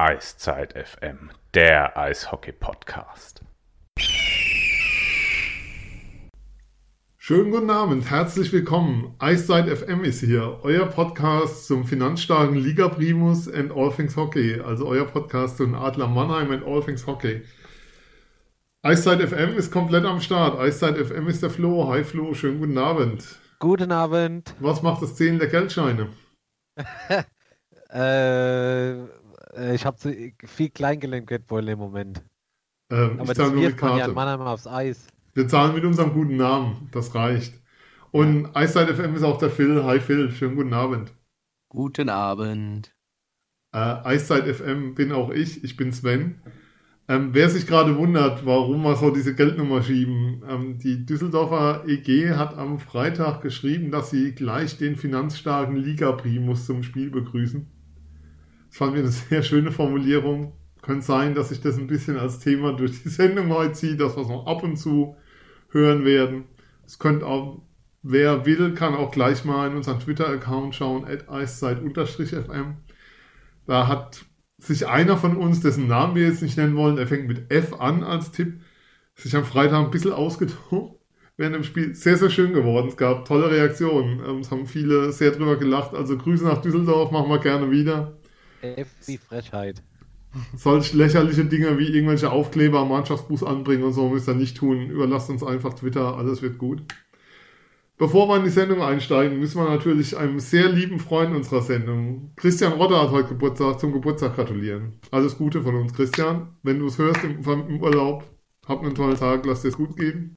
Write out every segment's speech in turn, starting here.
Eiszeit FM, der Eishockey-Podcast. Schönen guten Abend, herzlich willkommen. Eiszeit FM ist hier, euer Podcast zum finanzstarken Liga Primus and All Things Hockey, also euer Podcast zum Adler Mannheim and All Things Hockey. Eiszeit FM ist komplett am Start. Eiszeit FM ist der Flo. Hi Flo, schönen guten Abend. Guten Abend. Was macht das Zählen der Geldscheine? äh, ich habe viel Kleingelenk-Geldbeutel im Moment. Ähm, Aber das wirft man ja in Mannheim aufs Eis. Wir zahlen mit unserem guten Namen, das reicht. Und ja. Eiszeit FM ist auch der Phil. Hi Phil, schönen guten Abend. Guten Abend. Äh, Eiszeit FM bin auch ich, ich bin Sven. Ähm, wer sich gerade wundert, warum wir so diese Geldnummer schieben, ähm, die Düsseldorfer EG hat am Freitag geschrieben, dass sie gleich den finanzstarken Liga-Primus zum Spiel begrüßen. Fand ich eine sehr schöne Formulierung. Könnte sein, dass sich das ein bisschen als Thema durch die Sendung heute zieht, dass wir es noch ab und zu hören werden. Es könnte auch, wer will, kann auch gleich mal in unseren Twitter-Account schauen, at eiszeit-fm. Da hat sich einer von uns, dessen Namen wir jetzt nicht nennen wollen, er fängt mit F an als Tipp, sich am Freitag ein bisschen ausgetobt während dem Spiel. Sehr, sehr schön geworden. Es gab tolle Reaktionen. Ähm, es haben viele sehr drüber gelacht. Also Grüße nach Düsseldorf, machen wir gerne wieder. F wie Frechheit. Solch lächerliche Dinge wie irgendwelche Aufkleber am Mannschaftsbus anbringen und so müsst ihr nicht tun. Überlasst uns einfach Twitter, alles wird gut. Bevor wir in die Sendung einsteigen, müssen wir natürlich einem sehr lieben Freund unserer Sendung, Christian Rotter, hat heute Geburtstag, zum Geburtstag gratulieren. Alles Gute von uns, Christian. Wenn du es hörst im, im Urlaub, habt einen tollen Tag, lass dir es gut gehen.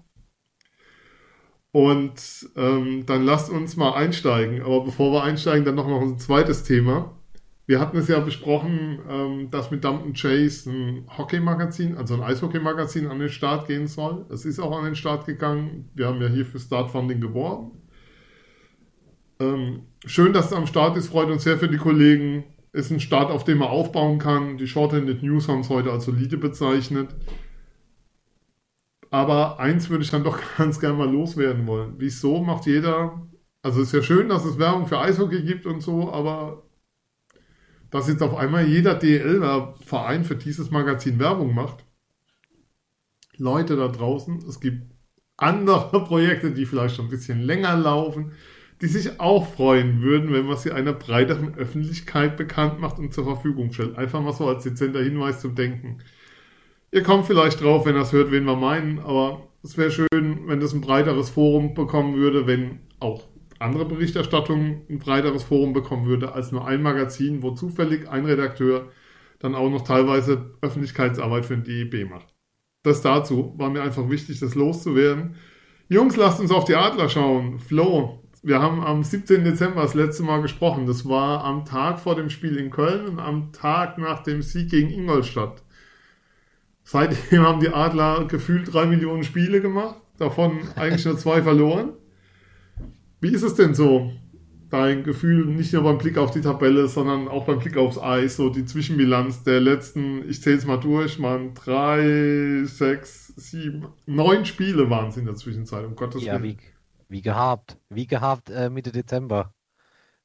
Und ähm, dann lasst uns mal einsteigen. Aber bevor wir einsteigen, dann noch, noch ein zweites Thema. Wir hatten es ja besprochen, ähm, dass mit Dumpton Chase ein Hockey-Magazin, also ein Eishockey-Magazin an den Start gehen soll. Es ist auch an den Start gegangen. Wir haben ja hier für Startfunding geworben. Ähm, schön, dass es am Start ist, freut uns sehr für die Kollegen. Ist ein Start, auf dem man aufbauen kann. Die Shorthanded News haben es heute als solide bezeichnet. Aber eins würde ich dann doch ganz gerne mal loswerden wollen. Wieso macht jeder, also es ist ja schön, dass es Werbung für Eishockey gibt und so, aber dass jetzt auf einmal jeder DL-Verein für dieses Magazin Werbung macht. Leute da draußen, es gibt andere Projekte, die vielleicht schon ein bisschen länger laufen, die sich auch freuen würden, wenn man sie einer breiteren Öffentlichkeit bekannt macht und zur Verfügung stellt. Einfach mal so als dezenter Hinweis zum Denken. Ihr kommt vielleicht drauf, wenn ihr es hört, wen wir meinen, aber es wäre schön, wenn das ein breiteres Forum bekommen würde, wenn auch andere Berichterstattung ein breiteres Forum bekommen würde als nur ein Magazin, wo zufällig ein Redakteur dann auch noch teilweise Öffentlichkeitsarbeit für den DEB macht. Das dazu war mir einfach wichtig, das loszuwerden. Jungs, lasst uns auf die Adler schauen. Flo, wir haben am 17. Dezember das letzte Mal gesprochen. Das war am Tag vor dem Spiel in Köln und am Tag nach dem Sieg gegen Ingolstadt. Seitdem haben die Adler gefühlt drei Millionen Spiele gemacht, davon eigentlich nur zwei verloren. Wie ist es denn so? Dein Gefühl nicht nur beim Blick auf die Tabelle, sondern auch beim Blick aufs Eis, so die Zwischenbilanz der letzten, ich zähle es mal durch, man drei, sechs, sieben, neun Spiele waren es in der Zwischenzeit, um Gottes ja, Willen. Wie, wie gehabt, wie gehabt äh, Mitte Dezember.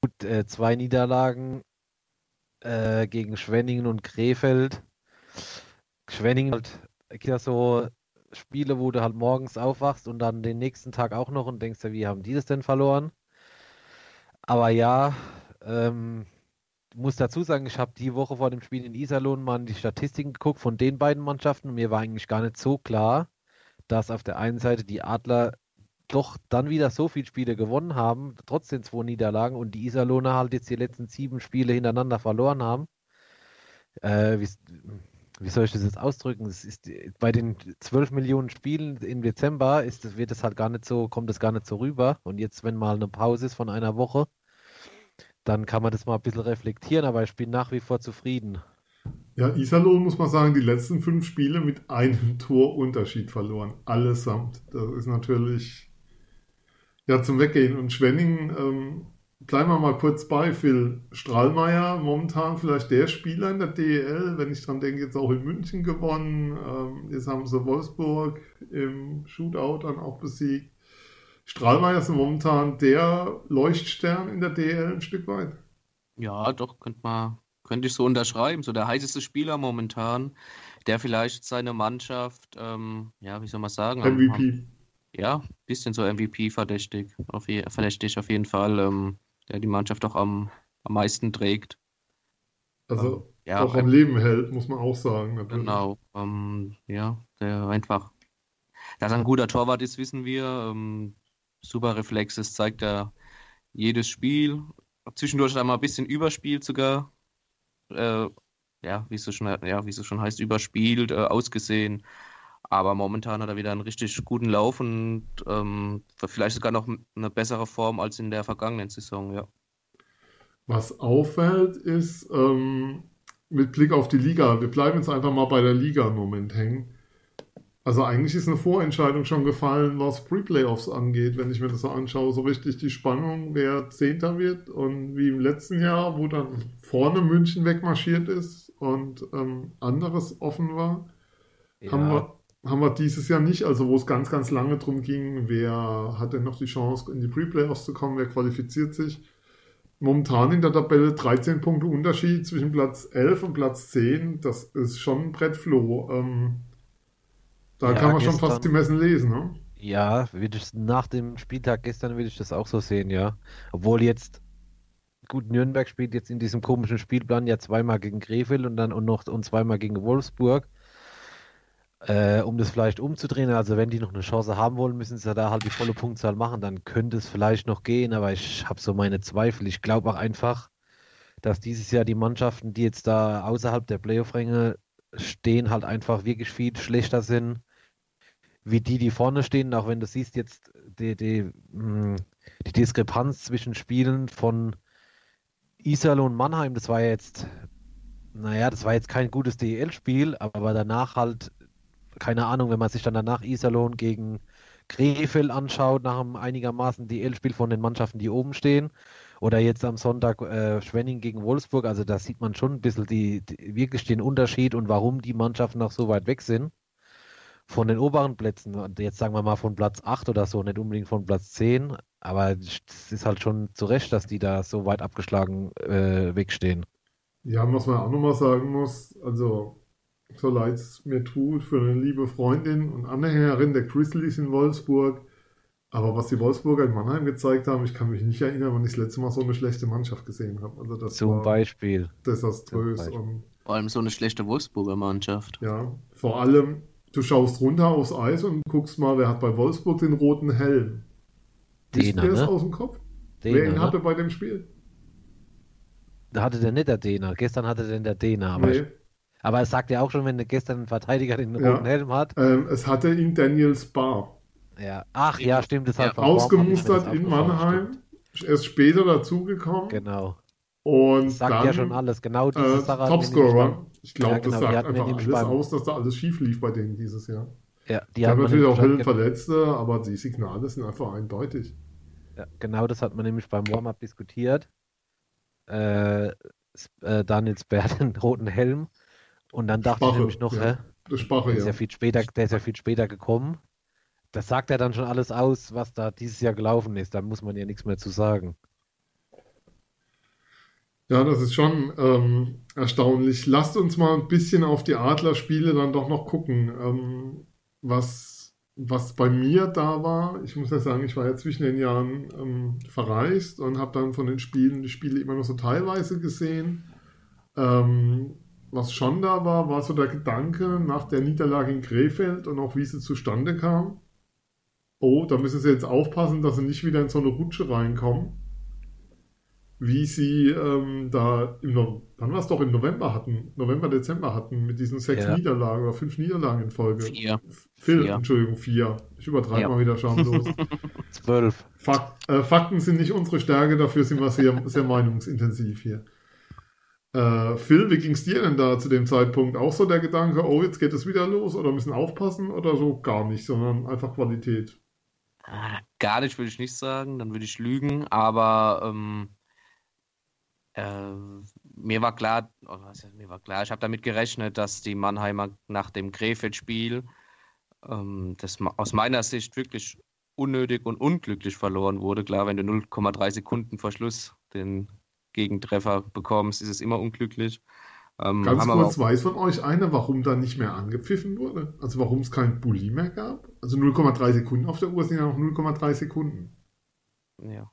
Gut, äh, zwei Niederlagen äh, gegen Schwenningen und Krefeld. Schwenningen halt ja so Spiele, wo du halt morgens aufwachst und dann den nächsten Tag auch noch und denkst ja, wie haben die das denn verloren? Aber ja, ähm, muss dazu sagen, ich habe die Woche vor dem Spiel in Iserlohn mal die Statistiken geguckt von den beiden Mannschaften und mir war eigentlich gar nicht so klar, dass auf der einen Seite die Adler doch dann wieder so viele Spiele gewonnen haben, trotz den zwei Niederlagen und die Iserlohner halt jetzt die letzten sieben Spiele hintereinander verloren haben. Äh, wie soll ich das jetzt ausdrücken? Es ist bei den 12 Millionen Spielen im Dezember ist, wird es halt gar nicht so, kommt es gar nicht so rüber. Und jetzt, wenn mal eine Pause ist von einer Woche, dann kann man das mal ein bisschen reflektieren, aber ich bin nach wie vor zufrieden. Ja, Iserlohn muss man sagen, die letzten fünf Spiele mit einem Torunterschied verloren. Allesamt. Das ist natürlich ja zum Weggehen. Und Schwenning ähm, bleiben wir mal kurz bei Phil Strahlmeier, momentan vielleicht der Spieler in der DEL, wenn ich dran denke, jetzt auch in München gewonnen, ähm, jetzt haben sie Wolfsburg im Shootout dann auch besiegt. Strahlmeier ist momentan der Leuchtstern in der DEL ein Stück weit. Ja, doch, könnte man, könnte ich so unterschreiben. So der heißeste Spieler momentan, der vielleicht seine Mannschaft, ähm, ja, wie soll man sagen? MVP. ja, bisschen so MVP verdächtig. Auf je, verdächtig auf jeden Fall, ähm, der die Mannschaft auch am, am meisten trägt. Also Ja, auch am ähm, Leben hält, muss man auch sagen. Natürlich. Genau. Ähm, ja, der einfach. Dass er ein guter Torwart ist, wissen wir. Ähm, super Reflexes zeigt er jedes Spiel. Zwischendurch einmal ein bisschen überspielt sogar. Äh, ja, wie es so schon, ja, wie es so schon heißt, überspielt, äh, ausgesehen. Aber momentan hat er wieder einen richtig guten Lauf und ähm, vielleicht sogar noch eine bessere Form als in der vergangenen Saison, ja. Was auffällt, ist ähm, mit Blick auf die Liga, wir bleiben jetzt einfach mal bei der Liga im Moment hängen. Also eigentlich ist eine Vorentscheidung schon gefallen, was Pre-Playoffs angeht, wenn ich mir das so anschaue. So richtig die Spannung, wer Zehnter wird und wie im letzten Jahr, wo dann vorne München wegmarschiert ist und ähm, anderes offen war, haben, wir, haben wir dieses Jahr nicht. Also wo es ganz, ganz lange drum ging, wer hat denn noch die Chance, in die Pre-Playoffs zu kommen, wer qualifiziert sich. Momentan in der Tabelle 13 Punkte Unterschied zwischen Platz 11 und Platz 10. Das ist schon ein Brettfloh. Ähm, da Ja, kann man schon gestern- fast die Messen lesen, ne? Ja, würde ich, nach dem Spieltag gestern würde ich das auch so sehen, ja. Obwohl jetzt, gut, Nürnberg spielt jetzt in diesem komischen Spielplan ja zweimal gegen Krefeld und dann und noch und zweimal gegen Wolfsburg. Äh, um das vielleicht umzudrehen, also wenn die noch eine Chance haben wollen, müssen sie da halt die volle Punktzahl machen, dann könnte es vielleicht noch gehen, aber ich habe so meine Zweifel. Ich glaube auch einfach, dass dieses Jahr die Mannschaften, die jetzt da außerhalb der Playoff-Ränge stehen, halt einfach wirklich viel schlechter sind wie die, die vorne stehen, auch wenn du siehst jetzt die, die, mh, die Diskrepanz zwischen Spielen von Iserlohn und Mannheim, das war ja jetzt, naja, das war jetzt kein gutes DEL-Spiel, aber danach halt, keine Ahnung, wenn man sich dann danach Iserlohn gegen Krefeld anschaut, nach einem einigermaßen DEL-Spiel von den Mannschaften, die oben stehen, oder jetzt am Sonntag äh, Schwenning gegen Wolfsburg, also da sieht man schon ein bisschen die, die, wirklich den Unterschied und warum die Mannschaften noch so weit weg sind von den oberen Plätzen, und jetzt sagen wir mal von Platz 8 oder so, nicht unbedingt von Platz 10, aber es ist halt schon zu Recht, dass die da so weit abgeschlagen äh, wegstehen. Ja, was man auch nochmal sagen muss, also so leid es mir tut für eine liebe Freundin und Anhängerin der Grizzlies in Wolfsburg, aber was die Wolfsburger in Mannheim gezeigt haben, ich kann mich nicht erinnern, wann ich das letzte Mal so eine schlechte Mannschaft gesehen habe. Also das Zum war Beispiel. desaströs Zum Beispiel. und Vor allem so eine schlechte Wolfsburger Mannschaft. ja, vor allem, du schaust runter aufs Eis und guckst mal, wer hat bei Wolfsburg den roten Helm. Dehner, ihr es ne? aus dem Kopf? wer ihn Dehner, hatte ne? bei dem Spiel? Da hatte der nicht der Dehner. Gestern hatte der der Dehner. Aber, Nee. Aber es sagt ja auch schon, wenn der gestern ein Verteidiger den Ja. roten Helm hat. Ähm, es hatte ihn Daniel Spar. Ja. Ach ja, stimmt. Das hat Ja. Bormann, Ausgemustert in Mannheim. Erst später dazugekommen. stimmt. Genau. Und Das sagt dann ja schon alles. Genau diese äh, Sache. Topscorer. Ich glaube, Ja, genau, das sagt einfach alles beim- aus, dass da alles schief lief bei denen dieses Jahr. Ja, die Die haben hat natürlich auch Höllenverletzte, aber die Signale sind einfach eindeutig. Ja, genau das hat man nämlich beim Warm-up diskutiert. Äh, äh, Daniel Sper hat den roten Helm. Und dann dachte ich Spache, nämlich noch, ja. hä? Das Spache, Der ist ja ja. viel später, der ist ja viel später gekommen. Das sagt ja dann schon alles aus, was da dieses Jahr gelaufen ist. Da muss man ja nichts mehr zu sagen. Ja, das ist schon ähm, erstaunlich. Lasst uns mal ein bisschen auf die Adlerspiele dann doch noch gucken. Ähm, was, was bei mir da war, ich muss ja sagen, ich war ja zwischen den Jahren ähm, verreist und habe dann von den Spielen die Spiele immer nur so teilweise gesehen. Ähm, was schon da war, war so der Gedanke nach der Niederlage in Krefeld und auch wie sie zustande kam. Oh, da müssen sie jetzt aufpassen, dass sie nicht wieder in so eine Rutsche reinkommen wie sie ähm, da im no wann war es doch im November hatten, November, Dezember hatten, mit diesen sechs Ja. Niederlagen oder fünf Niederlagen in Folge. Vier. Vier, Vier. Entschuldigung, vier. Ich übertreibe Ja. mal wieder schamlos. Zwölf. Fak äh, Fakten sind nicht unsere Stärke, dafür sind wir sehr, sehr meinungsintensiv hier. Äh, Phil, wie ging es dir denn da zu dem Zeitpunkt? Auch so der Gedanke, oh, jetzt geht es wieder los oder müssen aufpassen oder so gar nicht, sondern einfach Qualität. Ah, Gar nicht, würde ich nicht sagen, dann würde ich lügen, aber ähm, äh, mir war klar, oh, heißt, mir war klar, ich habe damit gerechnet, dass die Mannheimer nach dem Krefeld-Spiel, ähm, das aus meiner Sicht wirklich unnötig und unglücklich verloren wurde. Klar, wenn du 0,3 Sekunden vor Schluss den Gegentreffer bekommst, ist es immer unglücklich. Ähm, Ganz kurz, weiß von euch einer, warum da nicht mehr angepfiffen wurde? Also warum es kein Bulli mehr gab? Also 0,3 Sekunden auf der Uhr sind ja noch 0,3 Sekunden. Ja.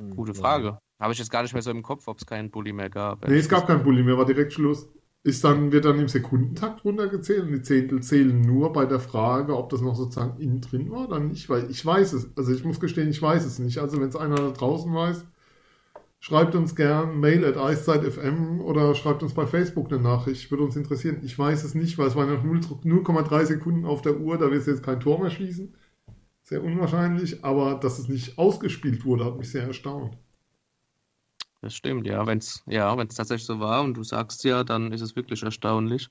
Hm, Gute Frage. Habe ich jetzt gar nicht mehr so im Kopf, ob es keinen Bulli mehr gab. Nee, es gab keinen Bulli mehr, war direkt Schluss. Ist dann, wird dann im Sekundentakt runtergezählt und die Zehntel zählen nur bei der Frage, ob das noch sozusagen innen drin war oder nicht, weil ich weiß es. Also ich muss gestehen, ich weiß es nicht. Also wenn es einer da draußen weiß, schreibt uns gern Mail at eiszeit.fm oder schreibt uns bei Facebook eine Nachricht. Würde uns interessieren. Ich weiß es nicht, weil es waren noch 0,3 Sekunden auf der Uhr, da wird es jetzt kein Tor mehr schießen. Sehr unwahrscheinlich, aber dass es nicht ausgespielt wurde, hat mich sehr erstaunt. Das stimmt, ja. Wenn es ja, tatsächlich so war und du sagst ja, dann ist es wirklich erstaunlich.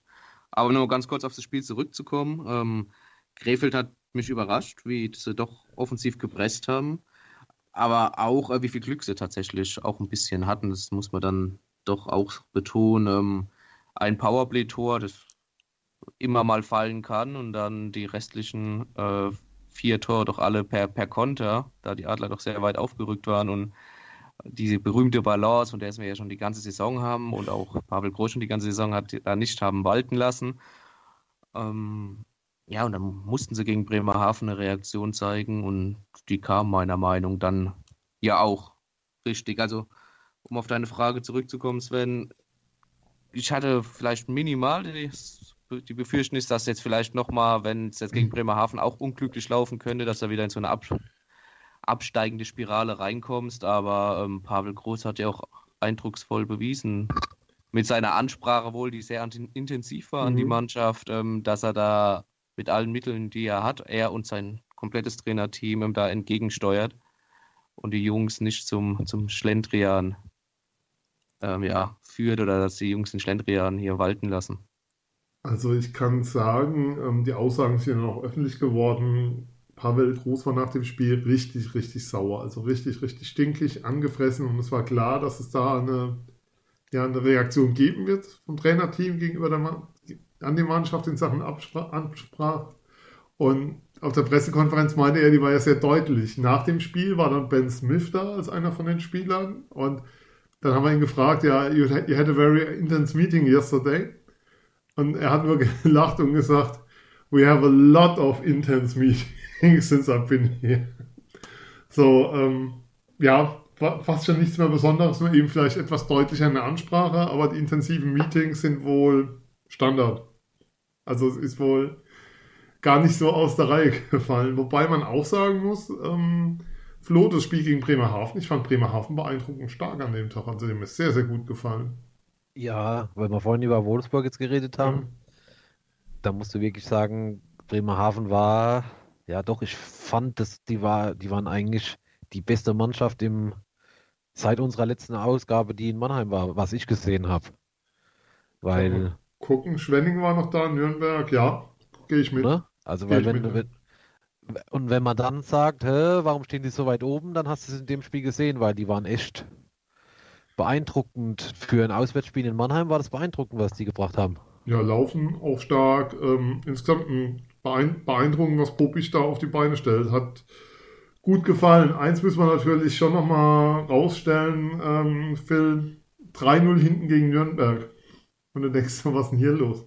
Aber nur ganz kurz auf das Spiel zurückzukommen. Ähm, Krefeld hat mich überrascht, wie sie doch offensiv gepresst haben. Aber auch, äh, wie viel Glück sie tatsächlich auch ein bisschen hatten. Das muss man dann doch auch betonen. Ähm, ein Powerplay-Tor, das immer mal fallen kann und dann die restlichen äh, vier Tore doch alle per, per Konter, da die Adler doch sehr weit aufgerückt waren und diese berühmte Balance, von der wir ja schon die ganze Saison haben und auch Pavel Groß schon die ganze Saison hat da nicht haben walten lassen. Ähm, ja, und dann mussten sie gegen Bremerhaven eine Reaktion zeigen und die kam meiner Meinung nach dann ja auch richtig. Also, um auf deine Frage zurückzukommen, Sven, ich hatte vielleicht minimal die, die Befürchtung ist, dass jetzt vielleicht nochmal, wenn es jetzt gegen Bremerhaven auch unglücklich laufen könnte, dass er wieder in so eine Ab absteigende Spirale reinkommst. Aber ähm, Pavel Groß hat ja auch eindrucksvoll bewiesen, mit seiner Ansprache wohl, die sehr intensiv war mhm. an die mhm. Mannschaft, ähm, dass er da mit allen Mitteln, die er hat, er und sein komplettes Trainerteam ihm da entgegensteuert und die Jungs nicht zum, zum Schlendrian ähm, ja, führt oder dass die Jungs den Schlendrian hier walten lassen. Also ich kann sagen, ähm, die Aussagen sind ja auch öffentlich geworden. Pavel Groß war nach dem Spiel richtig, richtig sauer. Also richtig, richtig stinkig, angefressen. Und es war klar, dass es da eine, ja, eine Reaktion geben wird vom Trainerteam gegenüber der, an die Mannschaft in Sachen Ansprache. Und auf der Pressekonferenz meinte er, die war ja sehr deutlich. Nach dem Spiel war dann Ben Smith da als einer von den Spielern. Und dann haben wir ihn gefragt, ja, you had a very intense meeting yesterday. Und er hat nur gelacht und gesagt, we have a lot of intense meetings since I've been here. So, ähm, ja, fast schon nichts mehr Besonderes, nur eben vielleicht etwas deutlicher in der Ansprache, aber die intensiven Meetings sind wohl Standard. Also es ist wohl gar nicht so aus der Reihe gefallen. Wobei man auch sagen muss, ähm, Flo, das Spiel gegen Bremerhaven, ich fand Bremerhaven beeindruckend stark an dem Tag. Also dem ist sehr, sehr gut gefallen. Ja, weil wir vorhin über Wolfsburg jetzt geredet haben, mhm. da musst du wirklich sagen, Bremerhaven war ja, doch, ich fand, dass die war, die waren eigentlich die beste Mannschaft im seit unserer letzten Ausgabe, die in Mannheim war, was ich gesehen habe. Weil. Gucken, Schwenning war noch da, Nürnberg, ja, gehe ich mit. Ne? Also, weil wenn, wenn, und wenn man dann sagt, hä, warum stehen die so weit oben, dann hast du es in dem Spiel gesehen, weil die waren echt beeindruckend. Für ein Auswärtsspiel in Mannheim war das beeindruckend, was die gebracht haben. Ja, laufen auch stark. Ähm, insgesamt ein beeindruckend, was Popich da auf die Beine stellt. Hat gut gefallen. Eins müssen wir natürlich schon nochmal rausstellen, ähm, Phil. 3-0 hinten gegen Nürnberg. Und du denkst, was ist denn hier los?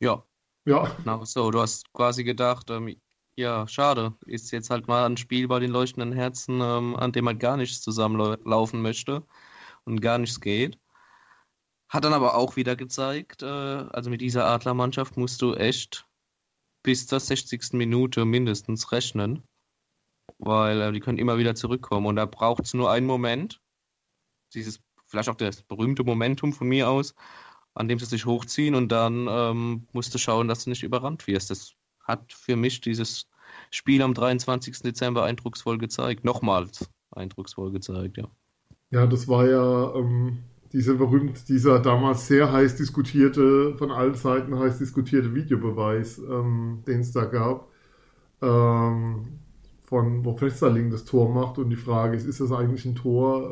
Ja. Ja. Genau so, du hast quasi gedacht, ähm, ja, schade. Ist jetzt halt mal ein Spiel bei den leuchtenden Herzen, ähm, an dem halt gar nichts zusammenlaufen möchte und gar nichts geht. Hat dann aber auch wieder gezeigt, äh, also mit dieser Adlermannschaft musst du echt bis zur 60. Minute mindestens rechnen, weil äh, die können immer wieder zurückkommen und da braucht es nur einen Moment, dieses vielleicht auch das berühmte Momentum von mir aus, an dem sie sich hochziehen und dann ähm, musst du schauen, dass du nicht überrannt wirst. Das hat für mich dieses Spiel am 23. Dezember eindrucksvoll gezeigt, nochmals eindrucksvoll gezeigt, ja. Ja, das war ja ähm, dieser berühmt, dieser damals sehr heiß diskutierte, von allen Seiten heiß diskutierte Videobeweis, ähm, den es da gab, ähm, von wo Festerling das Tor macht und die Frage ist, ist das eigentlich ein Tor?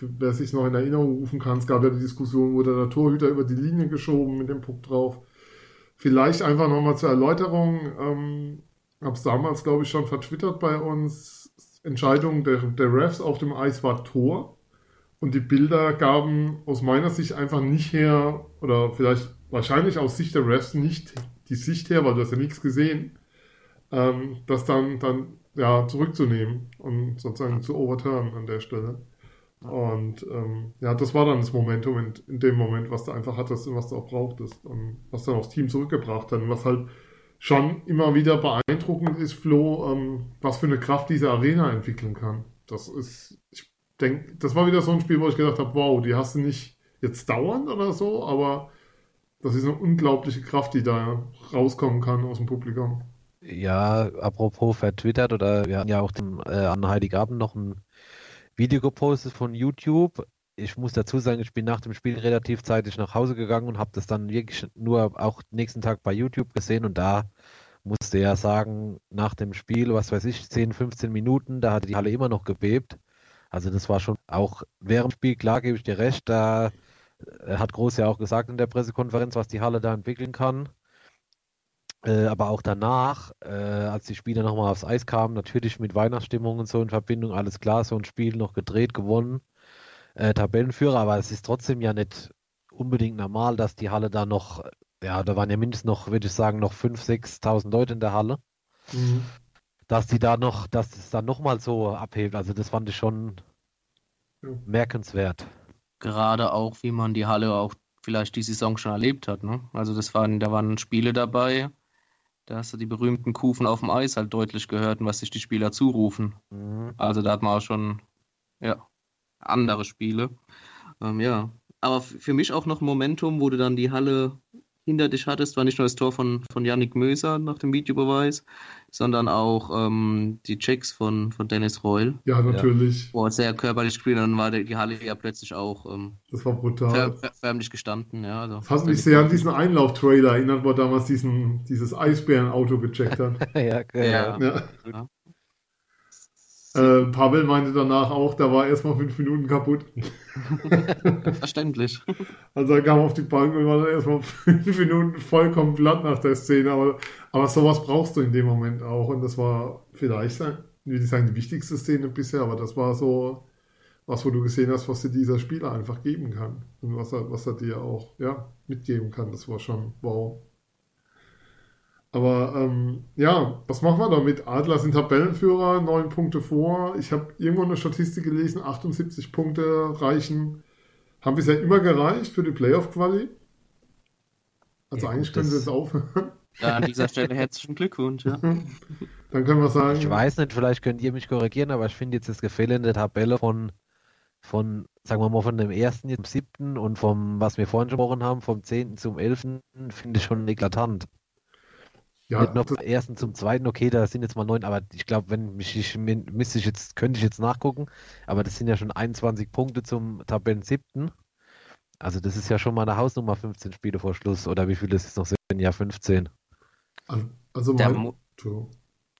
Wer sich noch in Erinnerung rufen kann, es gab ja die Diskussion, wurde der Torhüter über die Linie geschoben mit dem Puck drauf. Vielleicht einfach nochmal zur Erläuterung, ähm, es damals, glaube ich, schon vertwittert bei uns, Entscheidung der, der Refs auf dem Eis war Tor Und die Bilder gaben aus meiner Sicht einfach nicht her, oder vielleicht wahrscheinlich aus Sicht der Refs nicht die Sicht her, weil du hast ja nichts gesehen, ähm, das dann, dann ja, zurückzunehmen und sozusagen zu overturnen an der Stelle. Und ähm, ja, das war dann das Momentum in, in, dem Moment, was du einfach hattest und was du auch brauchtest und was dann das Team zurückgebracht hat und was halt schon immer wieder beeindruckend ist, Flo, ähm, was für eine Kraft diese Arena entwickeln kann. Das ist, ich denke, das war wieder so ein Spiel, wo ich gedacht habe, wow, die hast du nicht jetzt dauernd oder so, aber das ist eine unglaubliche Kraft, die da rauskommen kann aus dem Publikum. Ja, apropos vertwittert oder wir hatten ja auch dem, äh, an Heiligabend noch ein Video gepostet von YouTube. Ich muss dazu sagen, ich bin nach dem Spiel relativ zeitig nach Hause gegangen und habe das dann wirklich nur auch nächsten Tag bei YouTube gesehen und da musste ja sagen, nach dem Spiel, was weiß ich, 10, 15 Minuten, da hatte die Halle immer noch gebebt. Also das war schon auch während dem Spiel, klar gebe ich dir recht, da äh, hat Groß ja auch gesagt in der Pressekonferenz, was die Halle da entwickeln kann. Äh, aber auch danach, äh, als die Spieler nochmal aufs Eis kamen, natürlich mit Weihnachtsstimmung und so in Verbindung, alles klar, so ein Spiel noch gedreht, gewonnen, äh, Tabellenführer, aber es ist trotzdem ja nicht unbedingt normal, dass die Halle da noch, ja, da waren ja mindestens noch, würde ich sagen, noch 5.000, 6.000 Leute in der Halle. Mhm. Dass die da noch, dass es dann nochmal so abhebt, also das fand ich schon ja. merkenswert. Gerade auch, wie man die Halle auch vielleicht die Saison schon erlebt hat. Ne? Also das waren, da waren Spiele dabei, da hast du die berühmten Kufen auf dem Eis halt deutlich gehört und was sich die Spieler zurufen. Mhm. Also da hat man auch schon ja, andere Spiele. Ähm, ja. Aber für mich auch noch ein Momentum, wo du dann die Halle hinter dich hattest, war nicht nur das Tor von, von Yannick Möser nach dem Videobeweis, sondern auch ähm, die Checks von, von Dennis Reul. Ja, natürlich. Ja, wo er sehr körperlich gespielt dann war die Halle ja plötzlich auch ähm, das war brutal. För förmlich gestanden. Ja, also das hat mich sehr an diesen Einlauf-Trailer erinnert, wo er damals diesen, dieses Eisbären-Auto gecheckt hat. ja, genau. ja. ja. ja. Äh, Pavel meinte danach auch, da war erstmal fünf Minuten kaputt. Verständlich. Also er kam auf die Bank und war dann erstmal fünf Minuten vollkommen platt nach der Szene. Aber, aber sowas brauchst du in dem Moment auch. Und das war vielleicht, wie ich sagen, die wichtigste Szene bisher, aber das war so was, wo du gesehen hast, was dir dieser Spieler einfach geben kann. Und was er, was er dir auch ja, mitgeben kann. Das war schon wow. Aber ähm, ja, was machen wir damit? Adler sind Tabellenführer, neun Punkte vor. Ich habe irgendwo eine Statistik gelesen, 78 Punkte reichen, haben bisher immer gereicht für die Playoff-Quali. Also ja, eigentlich können sie jetzt aufhören. Ja, an dieser Stelle herzlichen Glückwunsch. Ja. Dann können wir sagen. Ich weiß nicht, vielleicht könnt ihr mich korrigieren, aber ich finde jetzt das Gefälle in der Tabelle von, von, sagen wir mal, von dem ersten zum siebten und vom, was wir vorhin gesprochen haben, vom zehnten zum elften, finde ich schon eklatant. Ja, nicht nur vom ersten zum zweiten, okay, da sind jetzt mal neun, aber ich glaube, wenn mich ich müsste ich jetzt, könnte ich jetzt nachgucken, aber das sind ja schon 21 Punkte zum Tabellen siebten. Also das ist ja schon mal eine Hausnummer 15 Spiele vor Schluss, oder wie viele es jetzt noch sind? Ja, 15. Also mein,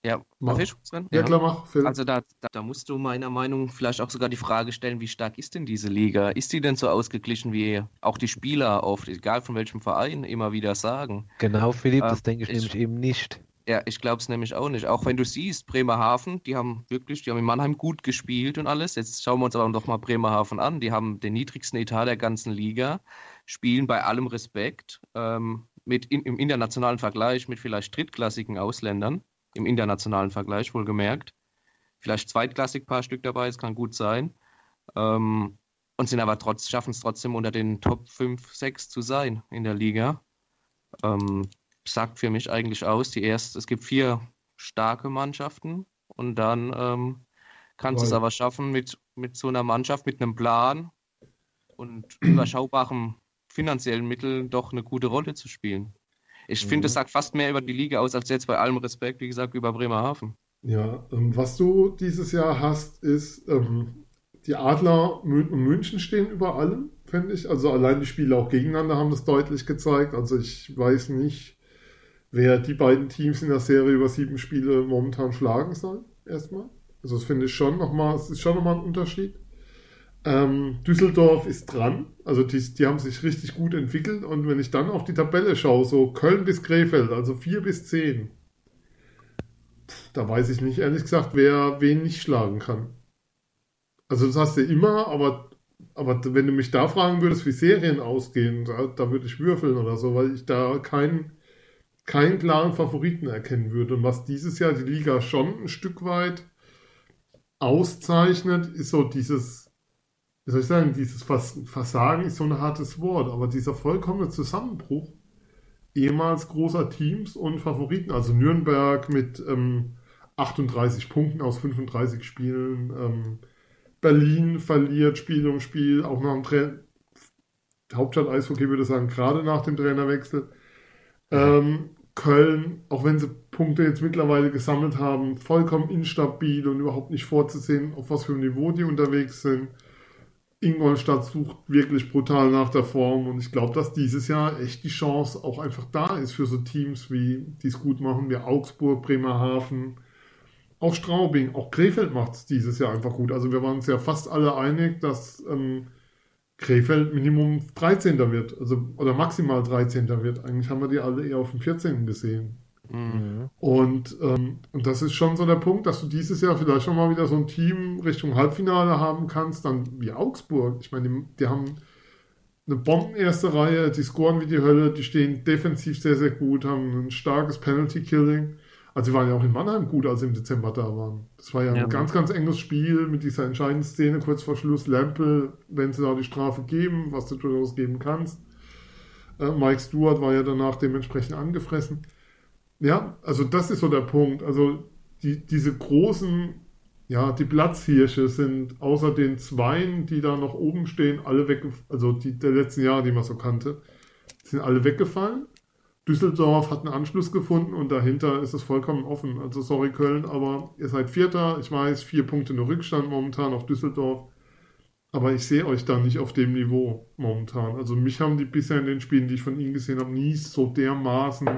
ja, mach. Ich, Sven? Ja, klar, mach. Phil. Also da, da, da, musst du meiner Meinung nach vielleicht auch sogar die Frage stellen, wie stark ist denn diese Liga? Ist die denn so ausgeglichen, wie auch die Spieler oft, egal von welchem Verein, immer wieder sagen? Genau, Philipp, äh, das denke ich, ich nämlich eben nicht. Ja, ich glaube es nämlich auch nicht. Auch wenn du siehst, Bremerhaven, die haben wirklich, die haben in Mannheim gut gespielt und alles. Jetzt schauen wir uns aber doch mal Bremerhaven an. Die haben den niedrigsten Etat der ganzen Liga, spielen bei allem Respekt ähm, mit in, im internationalen Vergleich mit vielleicht drittklassigen Ausländern im internationalen Vergleich wohlgemerkt. Vielleicht zweitklassig ein paar Stück dabei, es kann gut sein. Ähm, und sind aber trotz, schaffen es trotzdem unter den Top 5, 6 zu sein in der Liga. Ähm, sagt für mich eigentlich aus, die erst, es gibt vier starke Mannschaften und dann ähm, kannst du es aber schaffen, mit, mit so einer Mannschaft, mit einem Plan und überschaubarem finanziellen Mitteln doch eine gute Rolle zu spielen. Ich mhm. finde, es sagt fast mehr über die Liga aus, als jetzt bei allem Respekt, wie gesagt, über Bremerhaven. Ja, ähm, was du dieses Jahr hast, ist, ähm, die Adler und München stehen über allem, finde ich. Also allein die Spiele auch gegeneinander haben das deutlich gezeigt. Also ich weiß nicht, wer die beiden Teams in der Serie über sieben Spiele momentan schlagen soll, erstmal. Also das finde ich schon nochmal, es ist schon nochmal ein Unterschied. Ähm, Düsseldorf ist dran, also die, die, haben sich richtig gut entwickelt und wenn ich dann auf die Tabelle schaue, so Köln bis Krefeld, also 4 bis 10, da weiß ich nicht, ehrlich gesagt, wer wen nicht schlagen kann. Also das hast du immer, aber aber wenn du mich da fragen würdest, wie Serien ausgehen, da, da würde ich würfeln oder so, weil ich da keinen, keinen klaren Favoriten erkennen würde. Und was dieses Jahr die Liga schon ein Stück weit auszeichnet, ist so dieses, wie soll ich sagen, dieses Vers Versagen ist so ein hartes Wort, aber dieser vollkommene Zusammenbruch ehemals großer Teams und Favoriten, also Nürnberg mit ähm, 38 Punkten aus 35 Spielen, ähm, Berlin verliert Spiel um Spiel, auch nach dem Trainer. Hauptstadt Eishockey würde sagen, gerade nach dem Trainerwechsel. Ähm, Köln, auch wenn sie Punkte jetzt mittlerweile gesammelt haben, vollkommen instabil und überhaupt nicht vorzusehen, auf was für einem Niveau die unterwegs sind. Ingolstadt sucht wirklich brutal nach der Form und ich glaube, dass dieses Jahr echt die Chance auch einfach da ist für so Teams wie, die es gut machen, wie Augsburg, Bremerhaven, auch Straubing, auch Krefeld macht es dieses Jahr einfach gut. Also wir waren uns ja fast alle einig, dass ähm, Krefeld Minimum 13. wird, also oder maximal 13. wird. Eigentlich haben wir die alle eher auf dem 14. gesehen. Mhm. Und, ähm, und das ist schon so der Punkt, dass du dieses Jahr vielleicht schon mal wieder so ein Team Richtung Halbfinale haben kannst, dann wie Augsburg. Ich meine, die, die haben eine bombenerste Reihe, die scoren wie die Hölle, die stehen defensiv sehr, sehr gut, haben ein starkes Penalty-Killing. Also sie waren ja auch in Mannheim gut, als sie im Dezember da waren. Das war ja ein ja. ganz, ganz enges Spiel mit dieser entscheidenden Szene kurz vor Schluss. Lempel, wenn sie da die Strafe geben, was du durchaus geben kannst. Äh, Mike Stewart war ja danach dementsprechend angefressen. Ja, also das ist so der Punkt. Also die, diese großen, ja, die Platzhirsche sind außer den Zweien, die da noch oben stehen, alle weggefallen, also die der letzten Jahre, die man so kannte, sind alle weggefallen. Düsseldorf hat einen Anschluss gefunden und dahinter ist es vollkommen offen. Also sorry Köln, aber ihr seid Vierter. Ich weiß, vier Punkte nur Rückstand momentan auf Düsseldorf. Aber ich sehe euch da nicht auf dem Niveau momentan. Also mich haben die bisher in den Spielen, die ich von ihnen gesehen habe, nie so dermaßen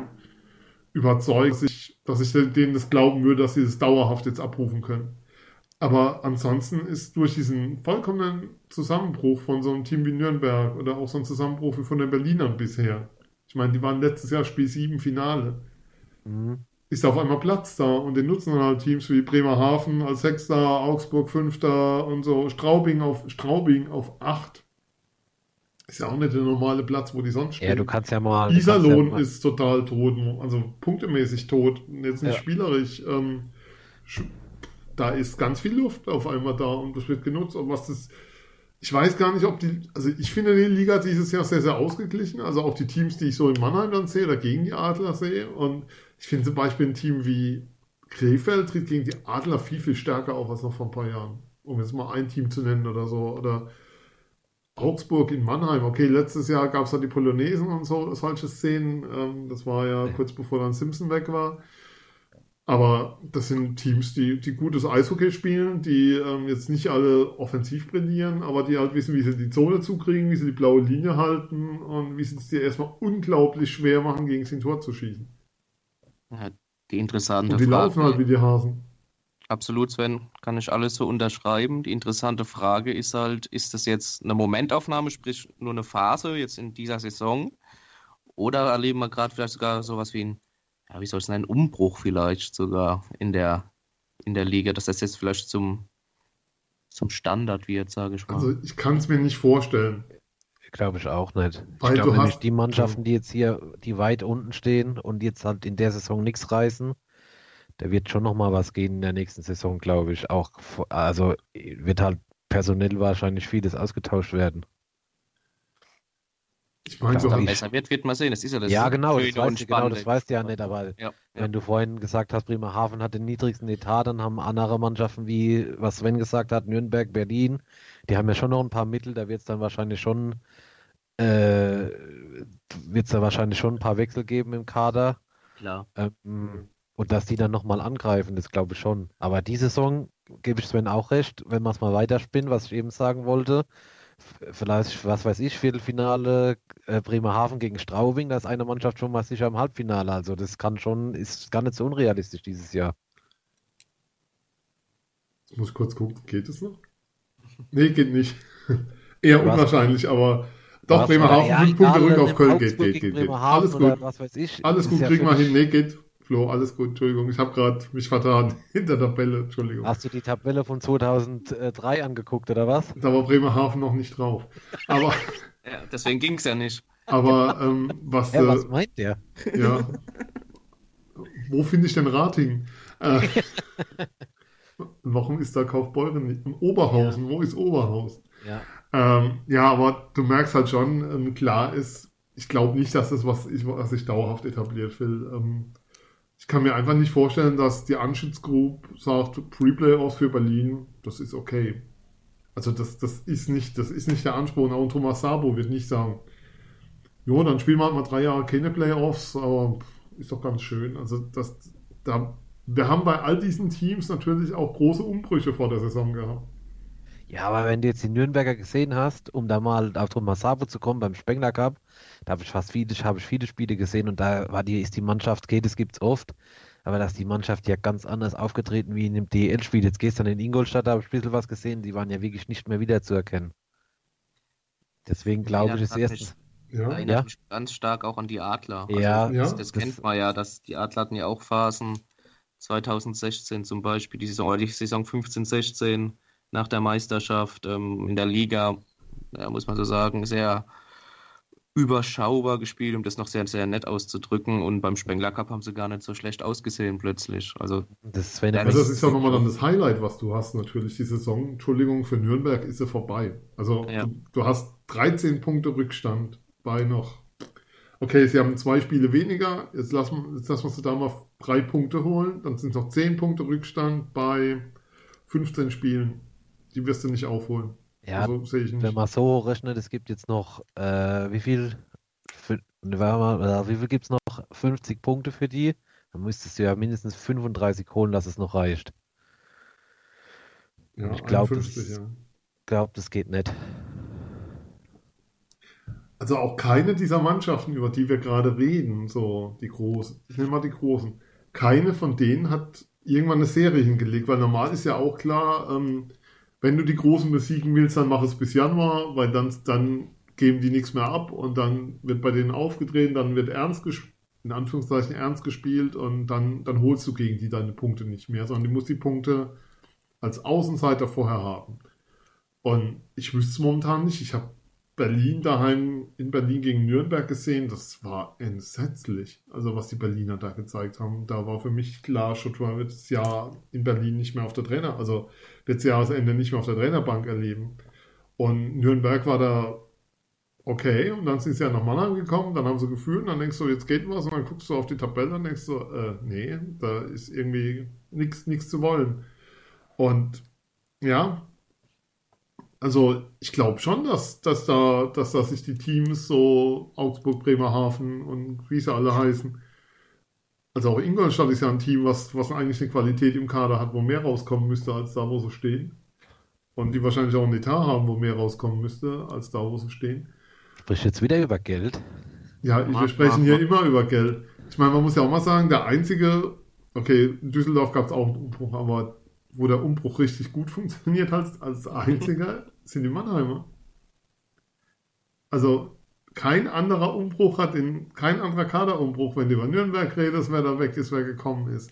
überzeugt, dass ich, dass ich denen das glauben würde, dass sie das dauerhaft jetzt abrufen können. Aber ansonsten ist durch diesen vollkommenen Zusammenbruch von so einem Team wie Nürnberg oder auch so ein Zusammenbruch wie von den Berlinern bisher, ich meine, die waren letztes Jahr Spiel 7 Finale. Mhm. Ist auf einmal Platz da und den nutzen dann halt Teams wie Bremerhaven als Sechster, Augsburg Fünfter und so, Straubing auf, Straubing auf 8. Ist ja auch nicht der normale Platz, wo die sonst spielen. Ja, du kannst ja mal. Iserlohn ja ist total tot, also punktemäßig tot, jetzt nicht ja. spielerisch. Ähm, da ist ganz viel Luft auf einmal da und das wird genutzt. Und was das ich weiß gar nicht, ob die, also ich finde die Liga dieses Jahr sehr, sehr ausgeglichen. Also auch die Teams, die ich so in Mannheim dann sehe oder gegen die Adler sehe. Und ich finde zum Beispiel ein Team wie Krefeld tritt gegen die Adler viel, viel stärker auf als noch vor ein paar Jahren. Um jetzt mal ein Team zu nennen oder so. Oder Augsburg in Mannheim. Okay, letztes Jahr gab es da die Polonesen und so, solche Szenen. Ähm, das war ja kurz bevor dann Simpson weg war. Aber das sind Teams, die, die gutes Eishockey spielen, die ähm, jetzt nicht alle offensiv brillieren, aber die halt wissen, wie sie die Zone zukriegen, wie sie die blaue Linie halten und wie sie es dir erstmal unglaublich schwer machen, gegen das Tor zu schießen. Ja, die interessante und die Frage. laufen halt wie die Hasen. Absolut, Sven, kann ich alles so unterschreiben. Die interessante Frage ist halt, ist das jetzt eine Momentaufnahme, sprich nur eine Phase jetzt in dieser Saison? Oder erleben wir gerade vielleicht sogar sowas wie ein ja, wie soll es nennen, Umbruch vielleicht sogar in der, in der Liga, dass das jetzt vielleicht zum, zum Standard wird, sage ich mal. Also ich kann es mir nicht vorstellen. Glaube ich auch nicht. Weil ich glaube nämlich, die Mannschaften, die jetzt hier, die weit unten stehen und jetzt halt in der Saison nichts reißen, da wird schon nochmal was gehen in der nächsten Saison, glaube ich. Auch, also wird halt personell wahrscheinlich vieles ausgetauscht werden. Ich meine, so besser wird, wird man sehen. Das ist ja das Ja, genau, das weißt, genau, das weißt du ja nicht, aber ja, wenn ja. du vorhin gesagt hast, Bremerhaven hat den niedrigsten Etat, dann haben andere Mannschaften wie, was Sven gesagt hat, Nürnberg, Berlin, die haben ja schon noch ein paar Mittel, da wird es dann wahrscheinlich schon, äh, wird es da wahrscheinlich schon ein paar Wechsel geben im Kader. Klar. Ähm, und dass die dann nochmal angreifen, das glaube ich schon. Aber die Saison gebe ich Sven auch recht, wenn man es mal weiterspinnt, was ich eben sagen wollte, vielleicht, was weiß ich, Viertelfinale äh, Bremerhaven gegen Straubing, da ist eine Mannschaft schon mal sicher im Halbfinale. Also das kann schon, ist gar nicht so unrealistisch dieses Jahr. Ich muss kurz gucken, geht es noch? Nee, geht nicht. Eher was, unwahrscheinlich, aber doch, Bremerhaven, fünf Punkte rück auf Köln geht, geht, geht, geht. Alles gut. Alles gut, kriegen wir hin. Nee, geht. Flo, alles gut, Entschuldigung, ich habe gerade mich vertan in der Tabelle, Entschuldigung. Hast du die Tabelle von 2003 angeguckt oder was? Da war Bremerhaven noch nicht drauf. Aber, Ja, deswegen ging es ja nicht. aber ähm, was, äh, was meint der? ja, wo finde ich denn Rating? Äh, warum ist da Kaufbeuren nicht? In Oberhausen, wo ist Oberhausen? Ja. Ähm, ja, aber du merkst halt schon, ähm, klar ist, ich glaube nicht, dass das was, ich, was sich dauerhaft etabliert will. Ähm, ich kann mir einfach nicht vorstellen, dass die Anschütz sagt, Pre-Playoffs für Berlin, das ist okay. Also das, das ist nicht, das ist nicht der Anspruch. Auch Thomas Sabo wird nicht sagen, jo, dann spielen wir halt mal drei Jahre keine Playoffs, aber ist doch ganz schön. Also das, da, wir haben bei all diesen Teams natürlich auch große Umbrüche vor der Saison gehabt. Ja, aber wenn du jetzt die Nürnberger gesehen hast, um da mal auf Thomas Sabo zu kommen beim Spengler Cup, da habe ich fast viele, habe ich viele Spiele gesehen und da war die, ist die Mannschaft, okay, das gibt's oft, aber da ist die Mannschaft ja ganz anders aufgetreten wie in dem DL-Spiel. Jetzt gestern in Ingolstadt, da habe ich ein bisschen was gesehen, die waren ja wirklich nicht mehr wiederzuerkennen. Deswegen glaube ich, ist erstens. Ja, Erinnert Ja. mich ganz stark auch an die Adler. Also, Ja, Ja, das, das das- kennt man ja, dass die Adler hatten ja auch Phasen. 2016 zum Beispiel, die Saison, oder die Saison 15, 16 nach der Meisterschaft ähm, in der Liga, ja, muss man so sagen, sehr überschaubar gespielt, um das noch sehr, sehr nett auszudrücken. Und beim Spengler Cup haben sie gar nicht so schlecht ausgesehen plötzlich. Also Das Also das ist ja nochmal dann das Highlight, was du hast natürlich. Die Saison, Entschuldigung, für Nürnberg ist sie vorbei. Also Ja. du, du hast 13 Punkte Rückstand bei noch. Okay, sie haben zwei Spiele weniger. Jetzt lassen, wir- jetzt lassen wir sie da mal drei Punkte holen. Dann sind es noch 10 Punkte Rückstand bei 15 Spielen. Die wirst du nicht aufholen. Ja, also wenn man so hochrechnet, es gibt jetzt noch, äh, wie viel, wie viel gibt es noch? 50 Punkte für die? Dann müsstest du ja mindestens 35 holen, dass es noch reicht. Ja, ich glaub, das 51, ist- ja. Ich glaube, das geht nicht. Also auch keine dieser Mannschaften, über die wir gerade reden, so die großen, ich nehme mal die großen, keine von denen hat irgendwann eine Serie hingelegt, weil normal ist ja auch klar, ähm, wenn du die Großen besiegen willst, dann mach es bis Januar, weil dann, dann geben die nichts mehr ab und dann wird bei denen aufgedreht, dann wird ernst gespielt, in Anführungszeichen ernst gespielt und dann, dann holst du gegen die deine Punkte nicht mehr, sondern du musst die Punkte als Außenseiter vorher haben. Und ich wüsste es momentan nicht. Ich habe Berlin daheim in Berlin gegen Nürnberg gesehen, das war entsetzlich. Also was die Berliner da gezeigt haben, da war für mich klar, Schottland wird das Jahr in Berlin nicht mehr auf der Trainer, also wird das Jahresende nicht mehr auf der Trainerbank erleben. Und Nürnberg war da okay und dann sind sie ja nach Mannheim gekommen, dann haben sie gefühlt und dann denkst du, jetzt geht was und dann guckst du auf die Tabelle und denkst du, äh, nee, da ist irgendwie nichts zu wollen. Und ja, also ich glaube schon, dass, dass, da, dass da sich die Teams so Augsburg, Bremerhaven und wie sie alle heißen, also auch Ingolstadt ist ja ein Team, was, was eigentlich eine Qualität im Kader hat, wo mehr rauskommen müsste, als da, wo sie stehen. Und die wahrscheinlich auch ein Etat haben, wo mehr rauskommen müsste, als da, wo sie stehen. Sprich jetzt wieder über Geld. Ja, wir Mach, sprechen mach, hier immer über Geld. Ich meine, man muss ja auch mal sagen, der einzige, okay, in Düsseldorf gab es auch einen Umbruch, aber wo der Umbruch richtig gut funktioniert als, als einziger, sind die Mannheimer. Also kein anderer Umbruch hat in, kein anderer Kaderumbruch, wenn du über Nürnberg redest, wer da weg ist, wer gekommen ist.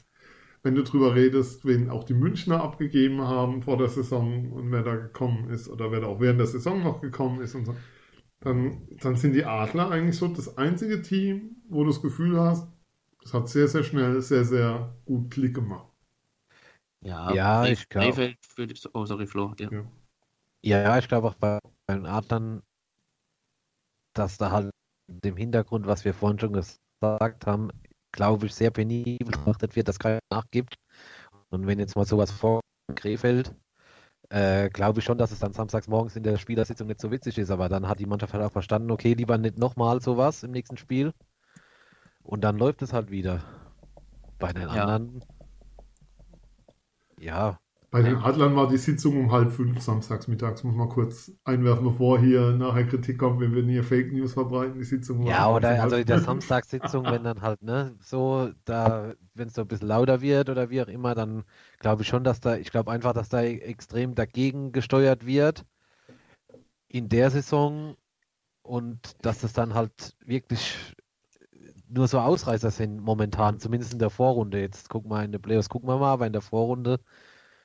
Wenn du drüber redest, wen auch die Münchner abgegeben haben vor der Saison und wer da gekommen ist oder wer da auch während der Saison noch gekommen ist und so dann, dann sind die Adler eigentlich so das einzige Team, wo du das Gefühl hast, das hat sehr, sehr schnell, sehr, sehr gut Klick gemacht. Ja, Ja, ich glaub- Krefeld für die, oh, sorry, Flo. Ja. Ja. Ja, ich glaube auch bei, bei den Adlern, dass da halt dem Hintergrund, was wir vorhin schon gesagt haben, glaube ich, sehr penibel betrachtet wird, dass keiner nachgibt. Und wenn jetzt mal sowas vor Krefeld, äh, glaube ich schon, dass es dann samstags morgens in der Spielersitzung nicht so witzig ist, aber dann hat die Mannschaft halt auch verstanden, okay, lieber nicht nochmal sowas im nächsten Spiel. Und dann läuft es halt wieder. Bei den Ja. anderen, ja, Bei den Adlern war die Sitzung um halb fünf samstags mittags, muss man kurz einwerfen, bevor hier nachher Kritik kommt, wir würden hier Fake News verbreiten, die Sitzung war Ja, oder also in der. Samstagssitzung, wenn dann halt, ne, so, da, wenn es so ein bisschen lauter wird oder wie auch immer, dann glaube ich schon, dass da, ich glaube einfach, dass da extrem dagegen gesteuert wird in der Saison und dass das dann halt wirklich nur so Ausreißer sind momentan, zumindest in der Vorrunde. Jetzt gucken wir in der Playoffs, gucken wir mal, aber in der Vorrunde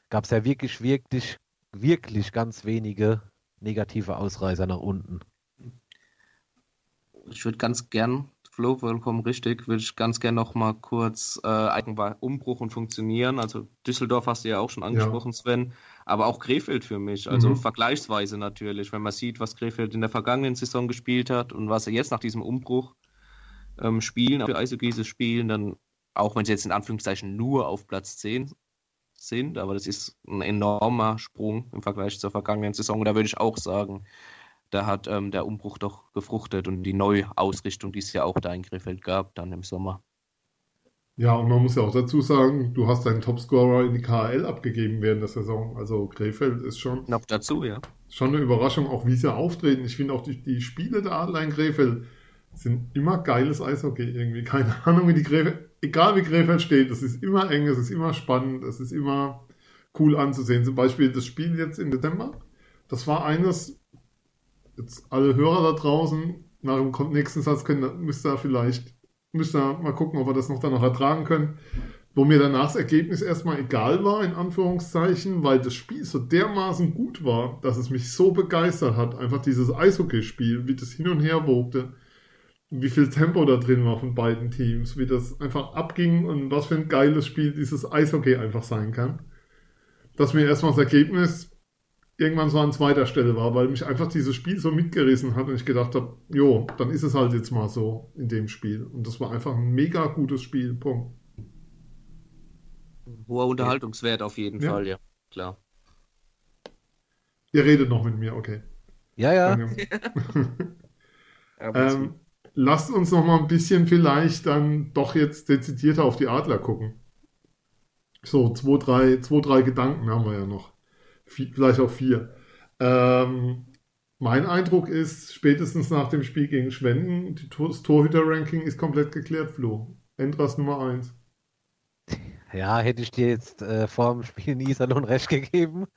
gab es ja wirklich, wirklich, wirklich ganz wenige negative Ausreißer nach unten. Ich würde ganz gern, Flo, vollkommen richtig, würde ich ganz gern noch mal kurz äh, Umbruch und Funktionieren. Also Düsseldorf hast du ja auch schon angesprochen, ja. Sven, aber auch Krefeld für mich. Also mhm. vergleichsweise natürlich, wenn man sieht, was Krefeld in der vergangenen Saison gespielt hat und was er jetzt nach diesem Umbruch ähm, spielen, für Eishockey spielen, dann auch wenn sie jetzt in Anführungszeichen nur auf Platz 10 sind, aber das ist ein enormer Sprung im Vergleich zur vergangenen Saison. Und da würde ich auch sagen, da hat ähm, der Umbruch doch gefruchtet und die Neuausrichtung, die es ja auch da in Krefeld gab, dann im Sommer. Ja, und man muss ja auch dazu sagen, du hast deinen Topscorer in die KHL abgegeben während der Saison. Also Krefeld ist schon. Noch dazu, ja. Schon eine Überraschung, auch wie sie auftreten. Ich finde auch die, die Spiele der Adler in Krefeld sind immer geiles Eishockey irgendwie. Keine Ahnung, wie die Krefeld, egal wie Krefeld steht, es ist immer eng, es ist immer spannend, es ist immer cool anzusehen. Zum Beispiel das Spiel jetzt im Dezember. Das war eines, jetzt alle Hörer da draußen, nach dem nächsten Satz können, müsst ihr vielleicht, müsst ihr mal gucken, ob wir das noch dann noch ertragen können. Wo mir danach das Ergebnis erstmal egal war, in Anführungszeichen, weil das Spiel so dermaßen gut war, dass es mich so begeistert hat. Einfach dieses Eishockeyspiel, wie das hin und her wogte, wie viel Tempo da drin war von beiden Teams, wie das einfach abging und was für ein geiles Spiel dieses Eishockey einfach sein kann. Dass mir erstmal das Ergebnis irgendwann so an zweiter Stelle war, weil mich einfach dieses Spiel so mitgerissen hat und ich gedacht habe, jo, dann ist es halt jetzt mal so in dem Spiel. Und das war einfach ein mega gutes Spiel. Punkt. Hoher Unterhaltungswert auf jeden ja. Fall, ja, klar. Ihr redet noch mit mir, okay. Ja, ja. ähm, lasst uns noch mal ein bisschen vielleicht dann doch jetzt dezidierter auf die Adler gucken. So, zwei, drei, zwei, drei Gedanken haben wir ja noch vielleicht auch vier. Ähm, mein Eindruck ist, spätestens nach dem Spiel gegen Schwenden, das Torhüter-Ranking ist komplett geklärt, Flo. Endras Nummer 1. Ja, hätte ich dir jetzt äh, vor dem Spiel in Iserlohn recht gegeben,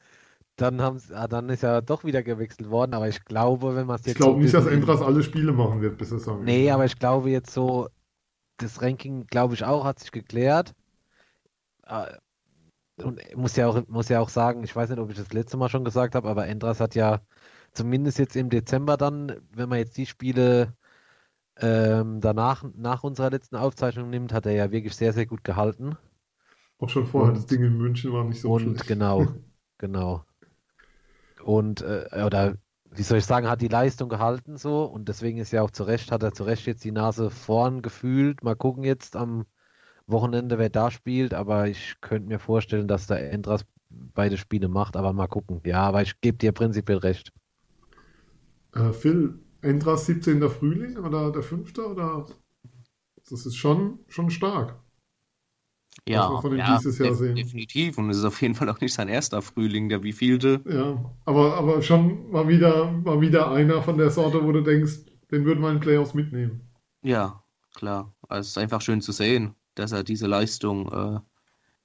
dann, ah, dann ist er doch wieder gewechselt worden, aber ich glaube, wenn man es jetzt. Ich glaube so nicht, dass Endras alle Spiele machen wird bis Saison. Nee, aber ich glaube jetzt so, das Ranking, glaube ich auch, hat sich geklärt. Ah, und muss ja auch, muss ja auch sagen, ich weiß nicht, ob ich das letzte Mal schon gesagt habe, aber Endras hat ja zumindest jetzt im Dezember dann, wenn man jetzt die Spiele ähm, danach, nach unserer letzten Aufzeichnung nimmt, hat er ja wirklich sehr, sehr gut gehalten. Auch schon vorher, und, das Ding in München war nicht so Und schlecht. genau, genau. Und, äh, oder wie soll ich sagen, hat die Leistung gehalten so und deswegen ist ja auch zu Recht, hat er zu Recht jetzt die Nase vorn gefühlt. Mal gucken jetzt am Wochenende, wer da spielt, aber ich könnte mir vorstellen, dass der Endras beide Spiele macht, aber mal gucken. Ja, aber ich gebe dir prinzipiell recht. Äh, Phil, Endras 17. Frühling oder der 5. oder? Das ist schon, schon stark. Ja, ja def definitiv. Und es ist auf jeden Fall auch nicht sein erster Frühling, der wievielte. Ja, aber, aber schon mal wieder, mal wieder einer von der Sorte, wo du denkst, den würden wir in Playoffs mitnehmen. Ja, klar. Also es ist einfach schön zu sehen dass er diese Leistung äh,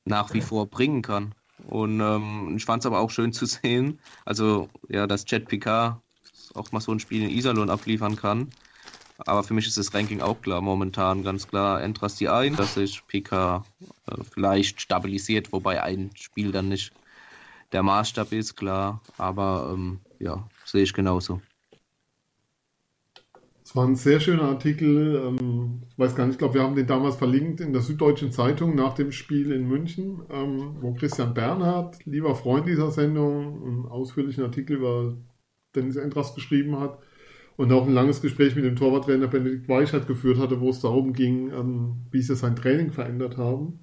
nach wie vor bringen kann. Und ähm, ich fand es aber auch schön zu sehen, also ja, dass Jet Picard auch mal so ein Spiel in Iserlohn abliefern kann. Aber für mich ist das Ranking auch klar momentan, ganz klar. Entras die ein, dass sich Picard äh, vielleicht stabilisiert, wobei ein Spiel dann nicht der Maßstab ist, klar. Aber ähm, ja, sehe ich genauso. Es war ein sehr schöner Artikel. Ähm, ich weiß gar nicht, ich glaube, wir haben den damals verlinkt in der Süddeutschen Zeitung nach dem Spiel in München, ähm, wo Christian Bernhard, lieber Freund dieser Sendung, einen ausführlichen Artikel über Dennis Endras geschrieben hat und auch ein langes Gespräch mit dem Torwarttrainer Benedikt Weichert geführt hatte, wo es darum ging, ähm, wie sie sein Training verändert haben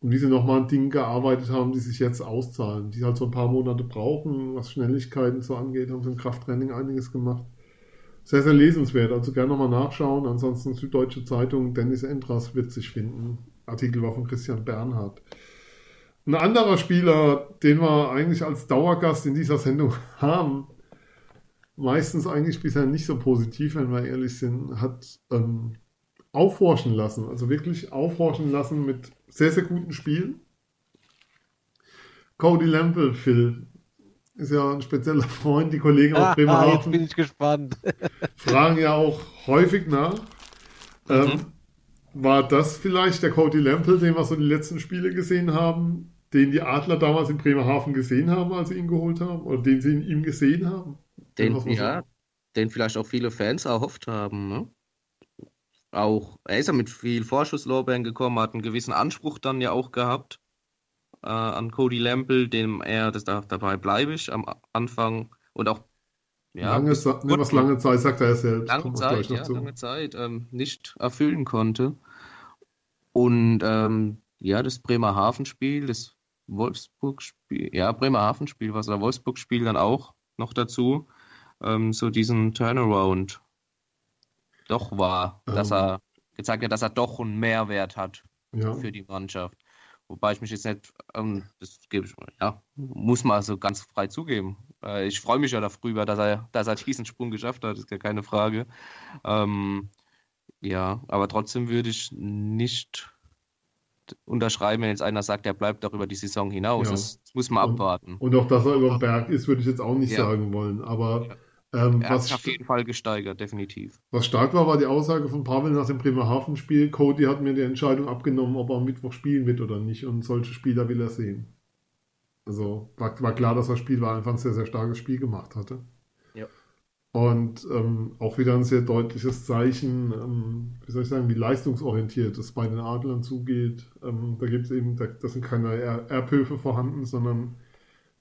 und wie sie nochmal an Dingen gearbeitet haben, die sich jetzt auszahlen, die halt so ein paar Monate brauchen, was Schnelligkeiten so angeht, haben sie im Krafttraining einiges gemacht sehr, sehr lesenswert. Also gerne nochmal nachschauen. Ansonsten Süddeutsche Zeitung, Dennis Endras wird sich finden. Artikel war von Christian Bernhard. Ein anderer Spieler, den wir eigentlich als Dauergast in dieser Sendung haben, meistens eigentlich bisher nicht so positiv, wenn wir ehrlich sind, hat ähm, aufhorchen lassen. Also wirklich aufhorchen lassen mit sehr, sehr guten Spielen. Cody Lample, Phil, ist ja ein spezieller Freund, die Kollegen aus Bremerhaven. Jetzt bin ich gespannt. fragen ja auch häufig nach. Ähm, mhm. war das vielleicht der Cody Lample, den wir so die letzten Spiele gesehen haben, den die Adler damals in Bremerhaven gesehen haben, als sie ihn geholt haben? Oder den sie in ihm gesehen haben? Den, ja, den vielleicht auch viele Fans erhofft haben. Ne? Auch, er ist ja mit viel Vorschusslorbeeren gekommen, hat einen gewissen Anspruch dann ja auch gehabt äh, an Cody Lample, dem er, das da, dabei bleibe ich am Anfang und auch ja, lange, ne, was lange Zeit, sagt er selbst. lange Zeit, ja, lange Zeit ähm, nicht erfüllen konnte. Und ähm, ja, das Bremerhaven-Spiel, das Wolfsburg-Spiel, ja, Bremerhaven-Spiel, was oder Wolfsburg-Spiel dann auch noch dazu, ähm, so diesen Turnaround doch war, dass Ähm. er gezeigt hat, dass er doch einen Mehrwert hat Ja. für die Mannschaft. Wobei ich mich jetzt nicht, ähm, das gebe ich, ja, muss man so ganz frei zugeben. Äh, ich freue mich ja darüber, dass er, dass er diesen Sprung geschafft hat, ist ja keine Frage. Ähm, ja, aber trotzdem würde ich nicht unterschreiben, wenn jetzt einer sagt, er bleibt auch über die Saison hinaus. Ja. Das, das muss man Und- abwarten. Und auch, dass er über den Berg ist, würde ich jetzt auch nicht Ja. sagen wollen. Aber ähm, er hat was, sich auf jeden Fall gesteigert, definitiv. was stark war, war die Aussage von Pavel nach dem Bremerhaven-Spiel. Cody hat mir die Entscheidung abgenommen, ob er am Mittwoch spielen wird oder nicht. Und solche Spieler will er sehen. Also war, war klar, dass das Spiel war einfach ein sehr, sehr starkes Spiel gemacht hatte. Ja. Und ähm, auch wieder ein sehr deutliches Zeichen, ähm, wie soll ich sagen, wie leistungsorientiert es bei den Adlern zugeht. Ähm, da gibt es eben, da, das sind keine er Erbhöfe vorhanden, sondern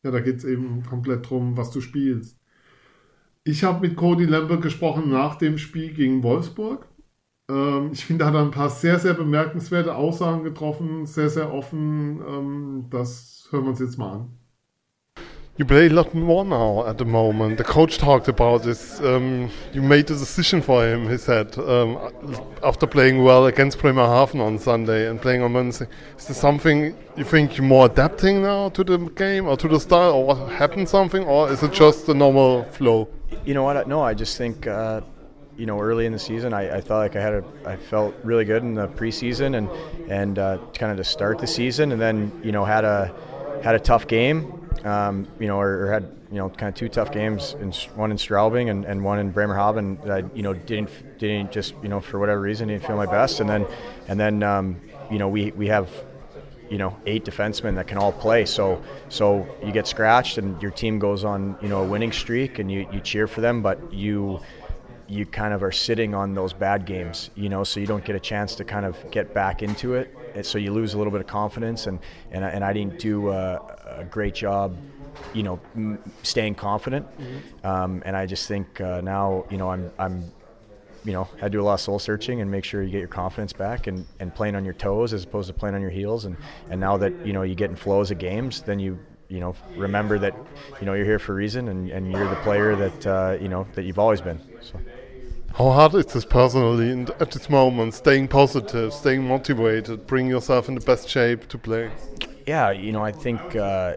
ja, da geht es eben komplett darum, was du spielst. Ich habe mit Cody Lambert gesprochen nach dem Spiel gegen Wolfsburg. Ähm, ich finde, er hat ein paar sehr, sehr bemerkenswerte Aussagen getroffen, sehr, sehr offen. Ähm, das hören wir uns jetzt mal an. You play a lot more now at the moment. The coach talked about this. Um, you made the decision for him, he said, um, after playing well against Bremerhaven on Sunday and playing on Wednesday. Is there something you think you're more adapting now to the game or to the style, or happened something, or is it just the normal flow? You know what? No, I just think uh, you know early in the season, I, I felt like I had a, I felt really good in the preseason and and uh, kind of to start the season, and then you know had a had a tough game, um, you know, or, or had you know kind of two tough games, in, one in Straubing and, and one in Bremerhaven. That I you know didn't didn't just you know for whatever reason didn't feel my best, and then and then um, you know we we have you know eight defensemen that can all play. So so you get scratched and your team goes on you know a winning streak and you, you cheer for them, but you you kind of are sitting on those bad games, you know, so you don't get a chance to kind of get back into it. And so you lose a little bit of confidence, and and, I- and I didn't do a, a great job, you know, m- staying confident. Um, and I just think uh, now, you know, I'm I'm you know, had to do a lot of soul searching and make sure you get your confidence back and, and playing on your toes as opposed to playing on your heels. And, and now that, you know, you get in flows of games, then you, you know, remember that, you know, you're here for a reason and, and you're the player that, uh, you know, that you've always been. So. How hard is this personally in, at this moment? Staying positive, staying motivated, bring yourself in the best shape to play. Yeah, you know, I think uh,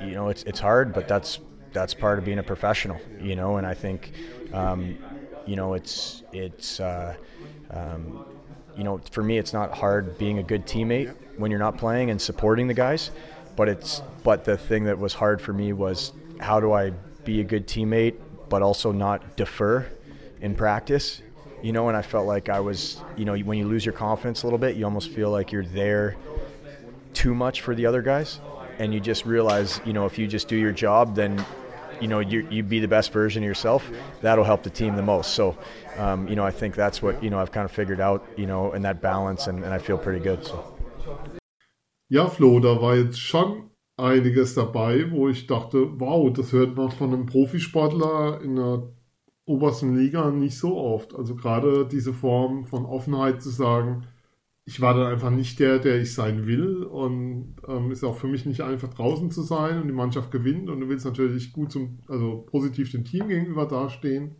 you know it's it's hard, but that's that's part of being a professional, you know. And I think um, you know it's it's uh, um, you know for me it's not hard being a good teammate when you're not playing and supporting the guys, but it's but the thing that was hard for me was how do I be a good teammate but also not defer in practice. You know, and I felt like I was, you know, when you lose your confidence a little bit, you almost feel like you're there too much for the other guys and you just realize you know if you just do your job then you know you you be the best version of yourself that'll help the team the most so um, you know i think that's what you know i've kind of figured out you know in that balance and, and i feel pretty good so Ja, Flo, da war jetzt schon einiges dabei, wo ich dachte, wow, das hört man von einem Profisportler in der obersten Liga nicht so oft. Also gerade diese Form von Offenheit zu sagen, ich war dann einfach nicht der, der ich sein will und ähm, ist auch für mich nicht einfach draußen zu sein und die Mannschaft gewinnt und du willst natürlich gut zum, also positiv dem Team gegenüber dastehen.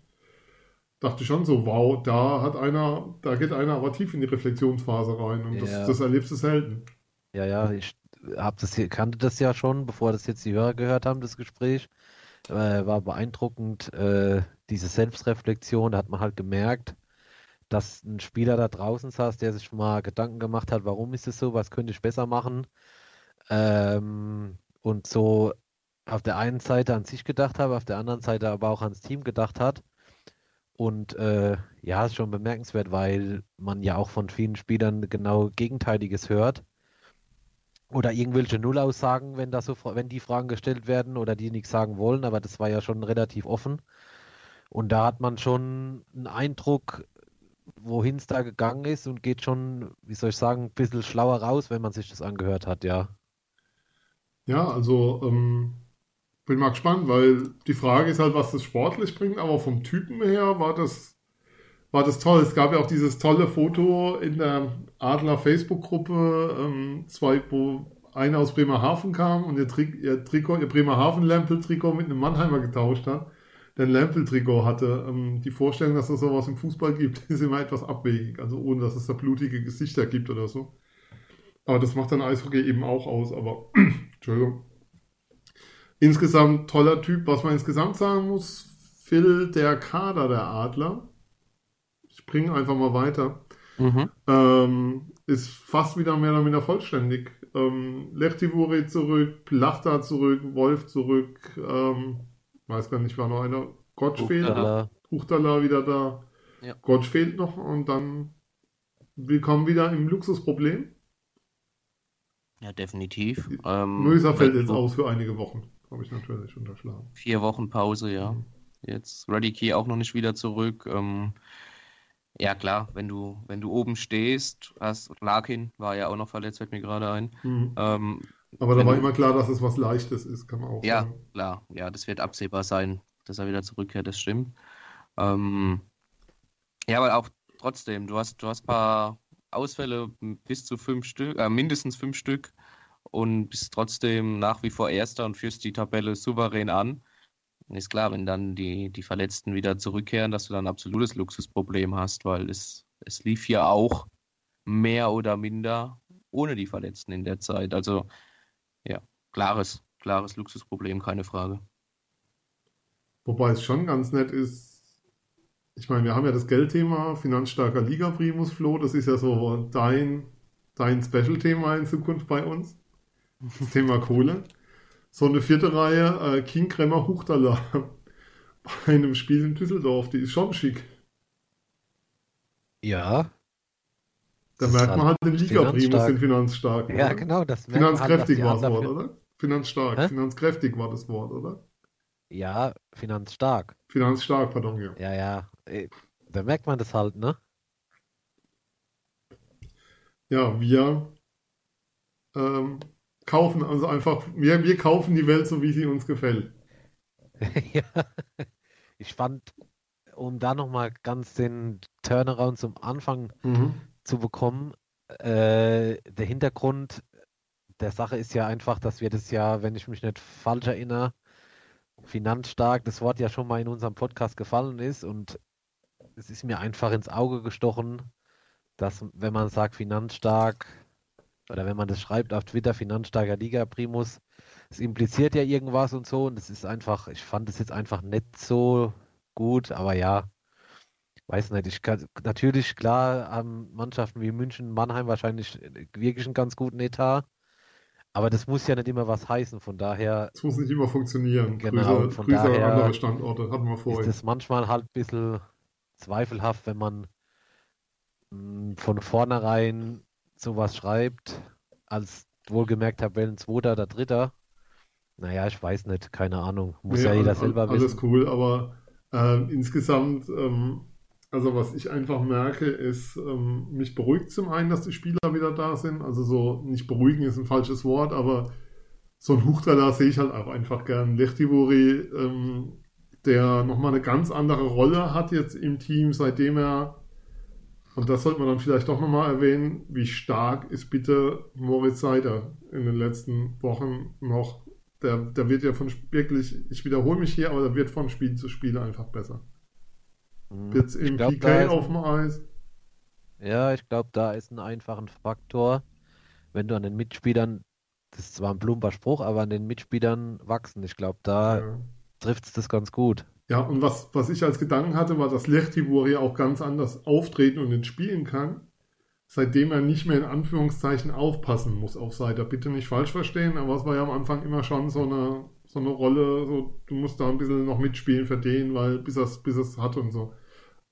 Dachte schon so, wow, da hat einer, da geht einer aber tief in die Reflexionsphase rein und Ja. das, das erlebst du selten. Ja, ja, ich hab das hier, kannte das ja schon, bevor das jetzt die Hörer gehört haben, das Gespräch. Äh, war beeindruckend, äh, diese Selbstreflexion, da hat man halt gemerkt, dass ein Spieler da draußen saß, der sich mal Gedanken gemacht hat, warum ist es so, was könnte ich besser machen? Ähm, und so auf der einen Seite an sich gedacht habe, auf der anderen Seite aber auch ans Team gedacht hat. Und äh, ja, ist schon bemerkenswert, weil man ja auch von vielen Spielern genau Gegenteiliges hört. Oder irgendwelche Nullaussagen, wenn da so, wenn die Fragen gestellt werden oder die nichts sagen wollen, aber das war ja schon relativ offen. Und da hat man schon einen Eindruck, wohin es da gegangen ist und geht schon, wie soll ich sagen, ein bisschen schlauer raus, wenn man sich das angehört hat, ja. Ja, also ähm, bin mal gespannt, weil die Frage ist halt, was das sportlich bringt, aber vom Typen her war das, war das toll. Es gab ja auch dieses tolle Foto in der Adler Facebook-Gruppe, ähm, wo einer aus Bremerhaven kam und ihr, Tri ihr Trikot, ihr Bremerhaven-Lampel-Trikot mit einem Mannheimer getauscht hat. Denn Lampel-Trikot hatte ähm, die Vorstellung, dass es sowas im Fußball gibt, ist immer etwas abwegig. Also ohne, dass es da blutige Gesichter gibt oder so. Aber das macht dann Eishockey eben auch aus. Aber, Entschuldigung. Insgesamt toller Typ. Was man insgesamt sagen muss, Phil, der Kader der Adler, ich bringe einfach mal weiter, Mhm. ähm, ist fast wieder mehr oder minder vollständig. Ähm, Lechtivori zurück, Plachta zurück, Wolf zurück, ähm, weiß gar nicht, war noch einer. Gotch fehlt, Huchtala. Wieder da. Ja. Gotch fehlt noch und dann willkommen wieder im Luxusproblem. Ja, definitiv. Ähm, Möser fällt jetzt aus für einige Wochen. Habe ich natürlich unterschlagen. Vier Wochen Pause, ja. Jetzt Ready Key auch noch nicht wieder zurück. Ähm, ja, klar, wenn du, wenn du oben stehst, hast Larkin war ja auch noch verletzt, fällt mir gerade ein. Mhm. Ähm, Aber da war immer klar, dass es was Leichtes ist, kann man auch ja, sagen. klar, ja, das wird absehbar sein, dass er wieder zurückkehrt, das stimmt. Ähm, ja, aber auch trotzdem, du hast, du hast ein paar Ausfälle bis zu fünf Stück, äh, mindestens fünf Stück und bist trotzdem nach wie vor Erster und führst die Tabelle souverän an. Und Ist klar, wenn dann die, die Verletzten wieder zurückkehren, dass du dann ein absolutes Luxusproblem hast, weil es, es lief hier auch mehr oder minder ohne die Verletzten in der Zeit. Also ja, klares, klares Luxusproblem, keine Frage. Wobei es schon ganz nett ist, ich meine, wir haben ja das Geldthema, finanzstarker Liga Primus Flo, das ist ja so dein, dein Special-Thema in Zukunft bei uns. Das Thema Kohle. So eine vierte Reihe, äh, King Kremmer Huchtala bei einem Spiel in Düsseldorf, die ist schon schick. Ja, Da merkt man halt den Liga Primus, finanzstark. den finanzstark. ja, oder? genau, das merkt man Finanzkräftig die war das Wort, oder? Finanzstark. Hä? Finanzkräftig war das Wort, oder? Ja, finanzstark. Finanzstark, pardon, ja. Ja, ja. eh, Da merkt man das halt, ne? Ja, wir ähm, kaufen also einfach, wir, wir kaufen die Welt so, wie sie uns gefällt. Ja. Ich fand, um da nochmal ganz den Turnaround zum Anfang zu bekommen, äh, der Hintergrund der Sache ist ja einfach, dass wir das ja, wenn ich mich nicht falsch erinnere, finanzstark, das Wort ja schon mal in unserem Podcast gefallen ist und es ist mir einfach ins Auge gestochen, dass wenn man sagt finanzstark oder wenn man das schreibt auf Twitter, finanzstarker Liga Primus, es impliziert ja irgendwas und so und es ist einfach, ich fand es jetzt einfach nicht so gut, aber ja, weiß nicht, ich kann, natürlich, klar, haben Mannschaften wie München, Mannheim wahrscheinlich wirklich einen ganz guten Etat, aber das muss ja nicht immer was heißen, von daher Es muss nicht immer funktionieren. Genau, Grüße, von Grüße an daher andere Standorte, hatten wir ist vorhin. es manchmal halt ein bisschen zweifelhaft, wenn man mh, von vornherein sowas schreibt, als wohlgemerkt Tabellenzweiter oder Dritter. Naja, ich weiß nicht, keine Ahnung. Muss Nee, ja jeder all- selber all- Alles wissen. cool, aber ähm, insgesamt, ähm, also was ich einfach merke, ist, ähm, mich beruhigt zum einen, dass die Spieler wieder da sind. Also so, nicht beruhigen ist ein falsches Wort, aber so ein Huchtala sehe ich halt auch einfach gern. Lechtivori, ähm, der nochmal eine ganz andere Rolle hat jetzt im Team, seitdem er, und das sollte man dann vielleicht doch nochmal erwähnen, wie stark ist bitte Moritz Seider in den letzten Wochen noch. Der, der wird ja von wirklich, ich wiederhole mich hier, aber der wird von Spiel zu Spiel einfach besser. Mhm. Jetzt Ich im glaub, PK auf dem Eis. Ja, ich glaube, da ist ein einfacher Faktor, wenn du an den Mitspielern, das ist zwar ein plumper Spruch, aber an den Mitspielern wachsen. Ich glaube, da Ja. trifft es das ganz gut. Ja, und was, was ich als Gedanken hatte, war, dass Lechtivori auch ganz anders auftreten und spielen kann, seitdem er nicht mehr in Anführungszeichen aufpassen muss auf Seite. Bitte nicht falsch verstehen, aber es war ja am Anfang immer schon so eine, so eine Rolle, so, du musst da ein bisschen noch mitspielen für den, weil bis er es bis er's hat und so.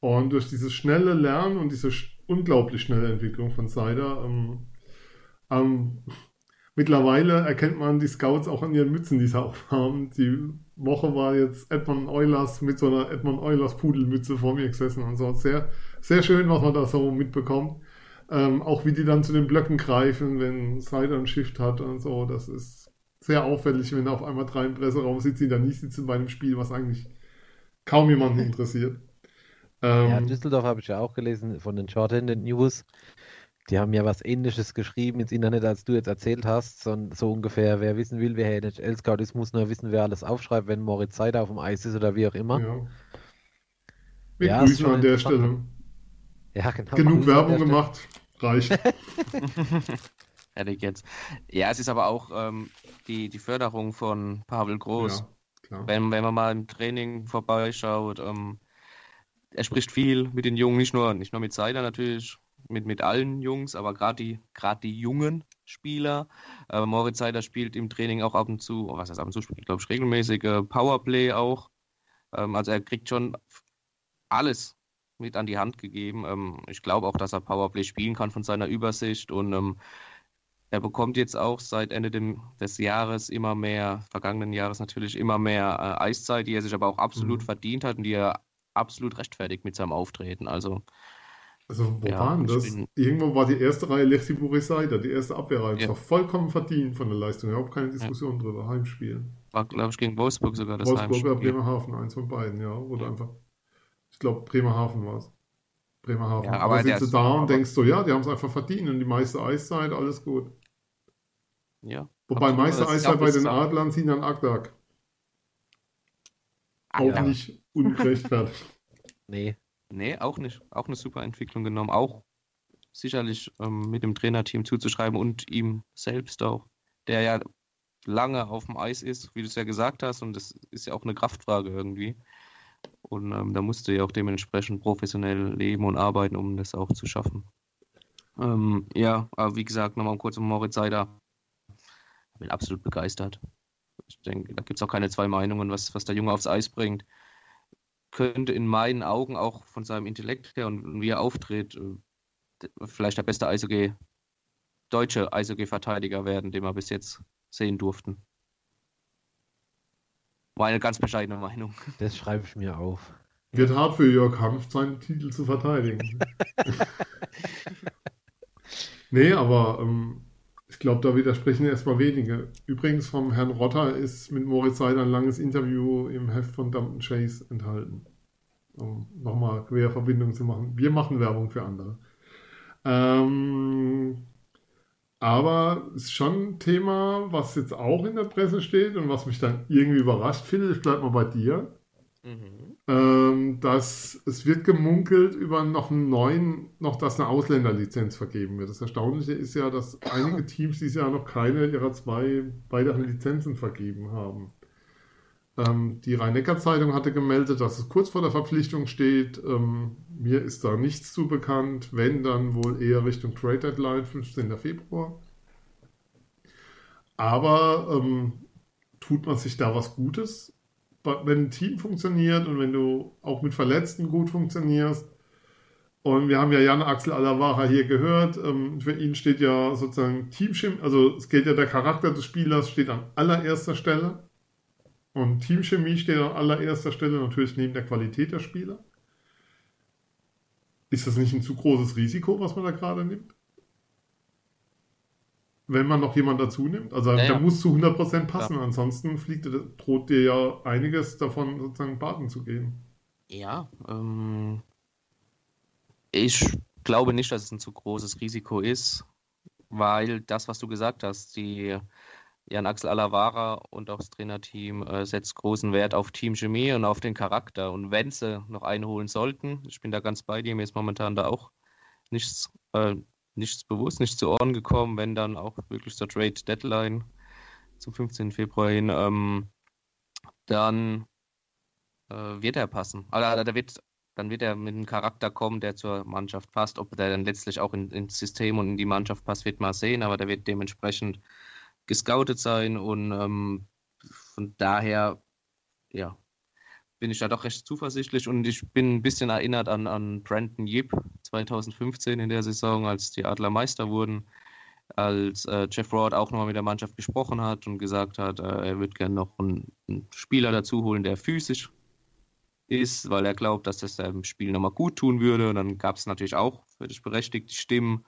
Und durch dieses schnelle Lernen und diese unglaublich schnelle Entwicklung von Seider, ähm, ähm, mittlerweile erkennt man die Scouts auch an ihren Mützen, die sie aufhaben. Die Woche war jetzt Edmund Eulers mit so einer Edmund Eulers Pudelmütze vor mir gesessen und so. Sehr, sehr schön, was man da so mitbekommt. Ähm, auch wie die dann zu den Blöcken greifen, wenn Seider ein Shift hat und so. Das ist sehr auffällig, wenn da auf einmal drei im Presseraum sitzen, die da nicht sitzen bei einem Spiel, was eigentlich kaum jemanden interessiert. Ähm, ja, Düsseldorf habe ich ja auch gelesen von den Shorthanded News. Die haben ja was ähnliches geschrieben ins Internet, als du jetzt erzählt hast. So, so ungefähr, wer wissen will, wer NHL-Scout ist, muss nur wissen, wer alles aufschreibt, wenn Moritz Seider auf dem Eis ist oder wie auch immer. Ja. Wir ja, grüßen an der Stelle. Ja, genau. Genug Werbung gemacht. Reicht. Fertig jetzt. Ja, es ist aber auch ähm, die, die Förderung von Pavel Groß. Ja, wenn, wenn man mal im Training vorbeischaut, ähm, er spricht viel mit den Jungen, nicht nur, nicht nur mit Seider natürlich, mit, mit allen Jungs, aber gerade die, die jungen Spieler. Äh, Moritz Seider spielt im Training auch ab und zu, was heißt ab und zu, spielt, glaube ich, regelmäßig äh, Powerplay auch. Ähm, also er kriegt schon alles mit an die Hand gegeben. Ähm, ich glaube auch, dass er Powerplay spielen kann von seiner Übersicht und ähm, er bekommt jetzt auch seit Ende dem, des Jahres immer mehr, vergangenen Jahres natürlich immer mehr äh, Eiszeit, die er sich aber auch absolut mhm. verdient hat und die er absolut rechtfertigt mit seinem Auftreten. Also, also wo ja, waren das? Bin... Irgendwo war die erste Reihe Lechti Burisaida, die erste Abwehrreihe. Ja. Das war vollkommen verdient von der Leistung. Überhaupt keine Diskussion ja. drüber. Heimspiel. War, glaube ich, gegen Wolfsburg sogar das Wolfsburg Heimspiel. oder Bremerhaven, eins von beiden, ja. Oder ja. einfach, ich glaube, Bremerhaven war es. Bremerhaven. Ja, aber, aber sitzt du da und denkst so, ja, die haben es einfach verdient und die meiste Eiszeit, alles gut. Ja. Wobei meiste Eiszeit bei den Adlern sind dann Agdag. Auch nicht ungerechtfertigt. nee. Nee, auch nicht. Auch eine super Entwicklung genommen. Auch sicherlich ähm, mit dem Trainerteam zuzuschreiben und ihm selbst auch, der ja lange auf dem Eis ist, wie du es ja gesagt hast, und das ist ja auch eine Kraftfrage irgendwie. Und ähm, da musst du ja auch dementsprechend professionell leben und arbeiten, um das auch zu schaffen. Ähm, ja, aber wie gesagt, nochmal kurz um Moritz Seider. Ich bin absolut begeistert. Ich denke, da gibt es auch keine zwei Meinungen, was, was der Junge aufs Eis bringt. Könnte in meinen Augen auch von seinem Intellekt her und wie er auftritt, äh, vielleicht der beste Eishockey, deutsche Eishockey-Verteidiger werden, den wir bis jetzt sehen durften. Meine ganz bescheidene Meinung. Das schreibe ich mir auf. Wird hart für Jörg Hanft, seinen Titel zu verteidigen. nee, aber ähm, ich glaube, da widersprechen erstmal wenige. Übrigens, vom Herrn Rotter ist mit Moritz Seider ein langes Interview im Heft von Dumpton Chase enthalten. Um nochmal Querverbindung zu machen. Wir machen Werbung für andere. Ähm, aber es ist schon ein Thema, was jetzt auch in der Presse steht und was mich dann irgendwie überrascht finde. Ich bleibe mal bei dir. Mhm. Ähm, dass es wird gemunkelt über noch einen neuen, noch dass eine Ausländerlizenz vergeben wird. Das Erstaunliche ist ja, dass einige Teams dieses Jahr noch keine ihrer zwei weiteren Lizenzen vergeben haben. Ähm, die Rhein-Neckar-Zeitung hatte gemeldet, dass es kurz vor der Verpflichtung steht. Ähm, mir ist da nichts zu bekannt. Wenn, dann wohl eher Richtung Trade Deadline, 15. Februar. Aber ähm, tut man sich da was Gutes? Wenn ein Team funktioniert und wenn du auch mit Verletzten gut funktionierst. Und wir haben ja Jan Axel Alavara hier gehört. Ähm, für ihn steht ja sozusagen Teamchemie, also es geht ja der Charakter des Spielers steht an allererster Stelle. Und Teamchemie steht an allererster Stelle natürlich neben der Qualität der Spieler. Ist das nicht ein zu großes Risiko, was man da gerade nimmt? Wenn man noch jemand dazu nimmt. Also ja, der ja. muss zu 100% passen, ja. ansonsten fliegt, droht dir ja einiges davon sozusagen baden zu gehen. Ja, ähm, ich glaube nicht, dass es ein zu großes Risiko ist, weil das, was du gesagt hast, die Jan Axel Alavara und auch das Trainerteam äh, setzt großen Wert auf Teamchemie und auf den Charakter. Und wenn sie noch einholen sollten, ich bin da ganz bei dir, mir ist momentan da auch nichts, äh, nichts bewusst, nicht zu Ohren gekommen, wenn dann auch wirklich zur Trade Deadline zum 15. Februar hin, ähm, dann äh, wird er passen. Also, da wird, dann wird er mit einem Charakter kommen, der zur Mannschaft passt. Ob der dann letztlich auch in, ins System und in die Mannschaft passt, wird man sehen, aber der wird dementsprechend gescoutet sein und ähm, von daher, ja, bin ich da doch recht zuversichtlich und ich bin ein bisschen erinnert an, an Brandon Yip 2015 in der Saison, als die Adler Meister wurden, als äh, Jeff Rod auch nochmal mit der Mannschaft gesprochen hat und gesagt hat, äh, er würde gerne noch einen, einen, Spieler dazu holen, der physisch ist, weil er glaubt, dass das dem Spiel nochmal gut tun würde. Und dann gab es natürlich auch völlig berechtigte Stimmen,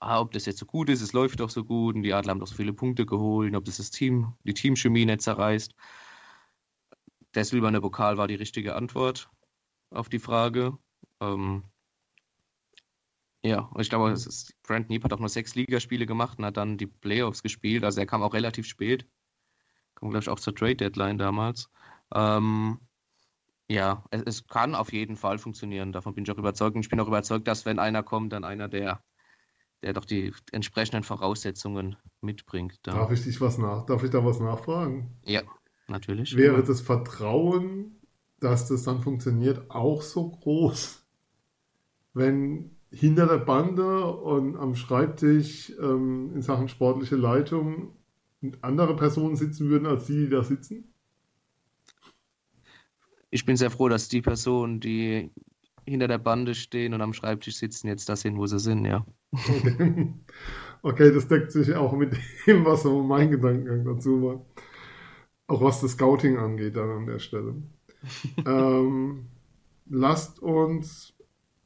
ah, ob das jetzt so gut ist, es läuft doch so gut und die Adler haben doch so viele Punkte geholt, ob das das Team, die Teamchemie nicht zerreißt. Der silberne Pokal war die richtige Antwort auf die Frage. Ähm, ja, ich glaube, ist, Brent Neep hat auch nur sechs Ligaspiele gemacht und hat dann die Playoffs gespielt. Also er kam auch relativ spät. Kam, glaube ich, auch zur Trade Deadline damals. Ähm, ja, es, es, kann auf jeden Fall funktionieren. Davon bin ich auch überzeugt. Und ich bin auch überzeugt, dass wenn einer kommt, dann einer, der, der doch die entsprechenden Voraussetzungen mitbringt. Da. Darf ich dich was nach? Darf ich da was nachfragen? Ja, natürlich. Wäre ja. das Vertrauen, dass das dann funktioniert, auch so groß, wenn hinter der Bande und am Schreibtisch ähm, in Sachen sportliche Leitung andere Personen sitzen würden als die, die da sitzen? Ich bin sehr froh, dass die Personen, die hinter der Bande stehen und am Schreibtisch sitzen, jetzt da sind, wo sie sind, ja. Okay, okay das deckt sich auch mit dem, was so mein Gedankengang dazu war. Auch was das Scouting angeht dann an der Stelle. ähm, lasst uns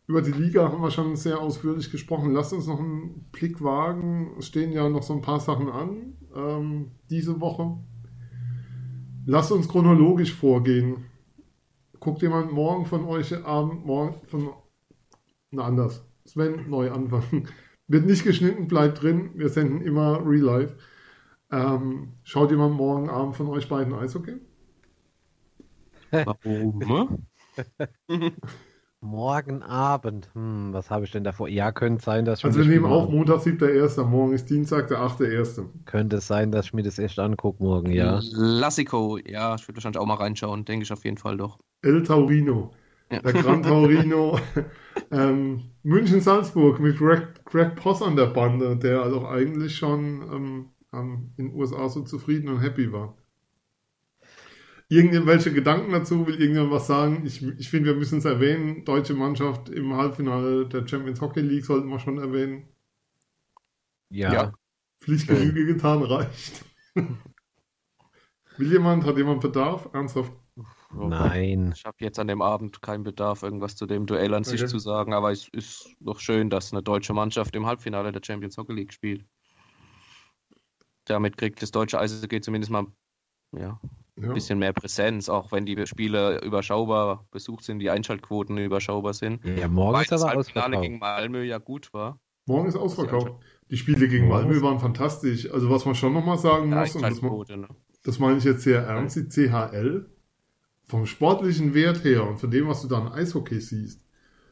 über die Liga haben wir schon sehr ausführlich gesprochen. Lasst uns noch einen Blick wagen. Es stehen ja noch so ein paar Sachen an ähm, diese Woche. Lasst uns chronologisch vorgehen. Guckt jemand morgen von euch Abend, morgen von. Na, anders. Sven, neu anfangen. Wird nicht geschnitten, bleibt drin. Wir senden immer Real Life. Ähm, schaut jemand morgen Abend von euch beiden Eishockey? Warum? Morgen Abend. Hm, was habe ich denn davor? Ja, könnte sein, dass ich Also wir nehmen auf Montag, 7.1. Morgen ist Dienstag, der 8.1. Könnte es sein, dass ich mir das echt angucke morgen, ja. Lassico, ja, ich würde wahrscheinlich auch mal reinschauen, denke ich auf jeden Fall doch. El Taurino. Ja. Der Gran Taurino. ähm, München-Salzburg mit Greg, Greg Poss an der Bande, der also eigentlich schon ähm, in den USA so zufrieden und happy war irgendwelche Gedanken dazu? Will irgendjemand was sagen? Ich, ich finde, wir müssen es erwähnen. Deutsche Mannschaft im Halbfinale der Champions Hockey League sollten wir schon erwähnen. Ja. ja. Pflichtgenüge getan reicht. Will jemand, hat jemand Bedarf? Ernsthaft? Nein. Ich habe jetzt an dem Abend keinen Bedarf, irgendwas zu dem Duell an okay. sich zu sagen, aber es ist doch schön, dass eine deutsche Mannschaft im Halbfinale der Champions Hockey League spielt. Damit kriegt das deutsche Eishockey zumindest mal ja, ja. ein bisschen mehr Präsenz, auch wenn die Spiele überschaubar besucht sind, die Einschaltquoten überschaubar sind. Ja, morgen Weil ist aber das Finale gegen Malmö ja gut war. Morgen ist ausverkauft. Die Spiele gegen Malmö waren fantastisch. Also was man schon nochmal sagen ja, muss, und das, ne? das meine ich jetzt sehr ernst, die CHL, vom sportlichen Wert her und von dem, was du da an Eishockey siehst,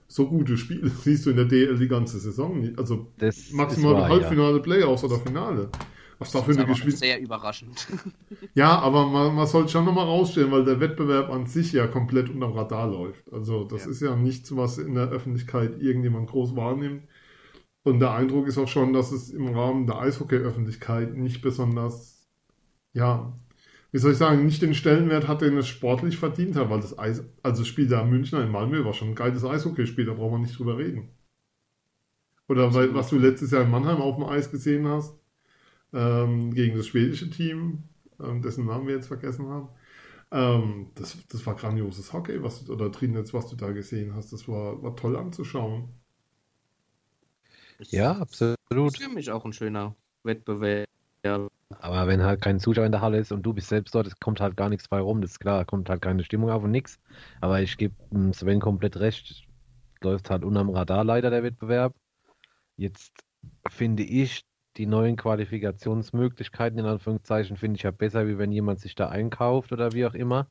so gute Spiele siehst du in der DL die ganze Saison nicht. Also das maximal Halbfinale, ja. Playoffs oder Finale. Was da für eine Geschwindigkeit. Sehr überraschend. Ja, aber man, man sollte schon nochmal rausstellen, weil der Wettbewerb an sich ja komplett unterm Radar läuft. Also, das ja. ist ja nichts, was in der Öffentlichkeit irgendjemand groß wahrnimmt. Und der Eindruck ist auch schon, dass es im Rahmen der Eishockey-Öffentlichkeit nicht besonders, ja, wie soll ich sagen, nicht den Stellenwert hat, den es sportlich verdient hat, weil das Eis, also das Spiel da in München in Malmö war schon ein geiles Eishockeyspiel, da braucht man nicht drüber reden. Oder weil, was du letztes Jahr in Mannheim auf dem Eis gesehen hast, ähm, gegen das schwedische Team, ähm, dessen Namen wir jetzt vergessen haben. Ähm, das, das war grandioses Hockey, was du, oder Trinitz, was du da gesehen hast. Das war, war toll anzuschauen. Ja, absolut. Das ist für mich auch ein schöner Wettbewerb. Aber wenn halt kein Zuschauer in der Halle ist und du bist selbst dort, es kommt halt gar nichts bei rum, das ist klar, kommt halt keine Stimmung auf und nichts. Aber ich gebe Sven komplett recht, läuft halt unterm Radar leider der Wettbewerb. Jetzt finde ich, die neuen Qualifikationsmöglichkeiten in Anführungszeichen finde ich ja besser, wie wenn jemand sich da einkauft oder wie auch immer.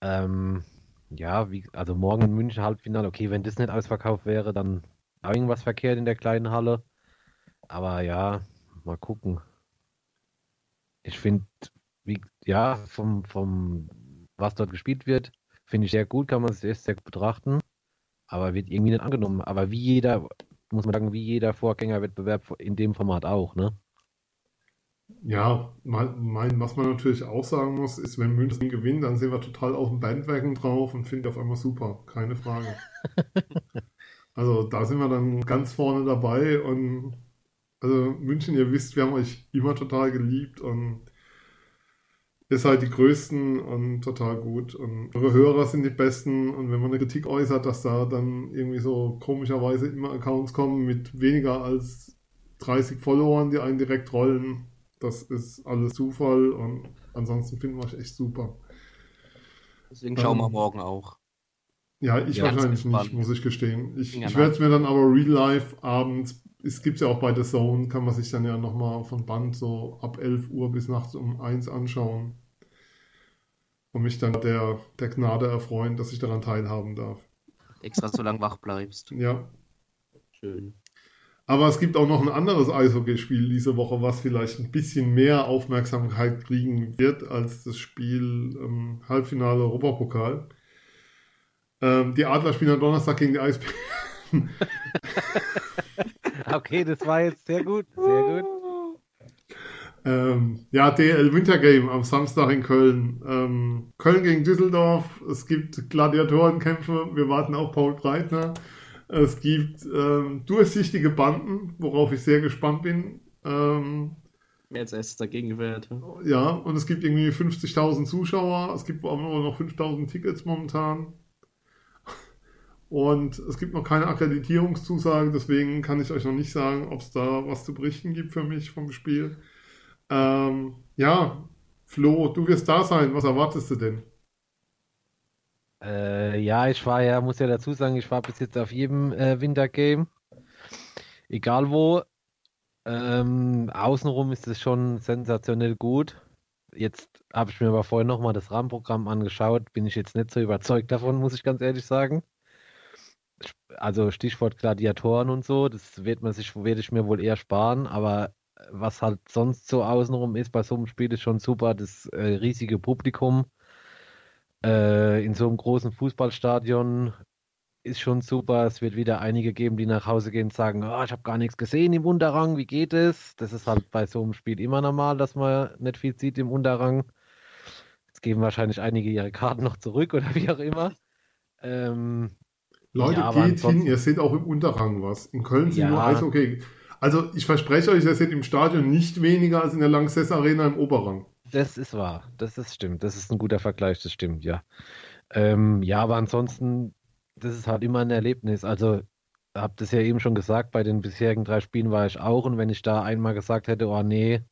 Ähm, ja, wie, also morgen in München Halbfinale, okay, wenn das nicht ausverkauft wäre, dann irgendwas verkehrt in der kleinen Halle. Aber ja, mal gucken. Ich finde, ja, vom, vom, was dort gespielt wird, finde ich sehr gut, kann man es sehr, sehr gut betrachten. Aber wird irgendwie nicht angenommen. Aber wie jeder muss man sagen, wie jeder Vorgängerwettbewerb in dem Format auch, ne? Ja, mein, was man natürlich auch sagen muss, ist, wenn München gewinnt, dann sind wir total auf dem Bandwagon drauf und finden auf einmal super, keine Frage. also da sind wir dann ganz vorne dabei und also München, ihr wisst, wir haben euch immer total geliebt und ihr seid die Größten und total gut und eure Hörer sind die Besten und wenn man eine Kritik äußert, dass da dann irgendwie so komischerweise immer Accounts kommen mit weniger als 30 Followern, die einen direkt rollen, das ist alles Zufall und ansonsten finden wir euch echt super. Deswegen schauen wir ähm, morgen auch. Ja, ich ja, wahrscheinlich nicht, muss ich gestehen. Ich, ich werde es mir dann aber real life abends, es gibt ja auch bei The Zone, kann man sich dann ja nochmal von Band so ab 11 Uhr bis nachts um 1 anschauen. Und mich dann der, der Gnade erfreuen, dass ich daran teilhaben darf. Extra so lange wach bleibst. Ja. Schön. Aber es gibt auch noch ein anderes Eishockeyspiel diese Woche, was vielleicht ein bisschen mehr Aufmerksamkeit kriegen wird als das Spiel ähm, Halbfinale Europapokal. Ähm, die Adler spielen am Donnerstag gegen die Eisbären. okay, das war jetzt sehr gut, sehr gut. Ähm, ja, DL Wintergame am Samstag in Köln. Ähm, Köln gegen Düsseldorf. Es gibt Gladiatorenkämpfe. Wir warten auf Paul Breitner. Es gibt ähm, durchsichtige Banden, worauf ich sehr gespannt bin. Ähm, Wer jetzt erst dagegen wird. Ja, und es gibt irgendwie 50.000 Zuschauer. Es gibt aber nur noch 5.000 Tickets momentan. Und es gibt noch keine Akkreditierungszusage, deswegen kann ich euch noch nicht sagen, ob es da was zu berichten gibt für mich vom Spiel. Ähm, ja, Flo, du wirst da sein. Was erwartest du denn? Äh, ja, ich war ja, muss ja dazu sagen, ich war bis jetzt auf jedem äh, Wintergame. Egal wo. Ähm, außenrum ist es schon sensationell gut. Jetzt habe ich mir aber vorher nochmal das Rahmenprogramm angeschaut. Bin ich jetzt nicht so überzeugt davon, muss ich ganz ehrlich sagen. Also Stichwort Gladiatoren und so, das wird man sich, werde ich mir wohl eher sparen, aber was halt sonst so außenrum ist bei so einem Spiel ist schon super. Das äh, riesige Publikum äh, in so einem großen Fußballstadion ist schon super. Es wird wieder einige geben, die nach Hause gehen und sagen, oh, ich habe gar nichts gesehen im Unterrang, wie geht es? Das ist halt bei so einem Spiel immer normal, dass man nicht viel sieht im Unterrang. Jetzt geben wahrscheinlich einige ihre Karten noch zurück oder wie auch immer. Ähm, Leute, ja, geht hin, ihr seht auch im Unterrang was. In Köln sind ja, nur Eishockey. Also ich verspreche euch, ihr seht im Stadion nicht weniger als in der Lanxess Arena im Oberrang. Das ist wahr. Das ist stimmt. Das ist ein guter Vergleich, das stimmt, ja. Ähm, ja, aber ansonsten, das ist halt immer ein Erlebnis. Also, habe das ja eben schon gesagt, bei den bisherigen drei Spielen war ich auch. Und wenn ich da einmal gesagt hätte, oh nee,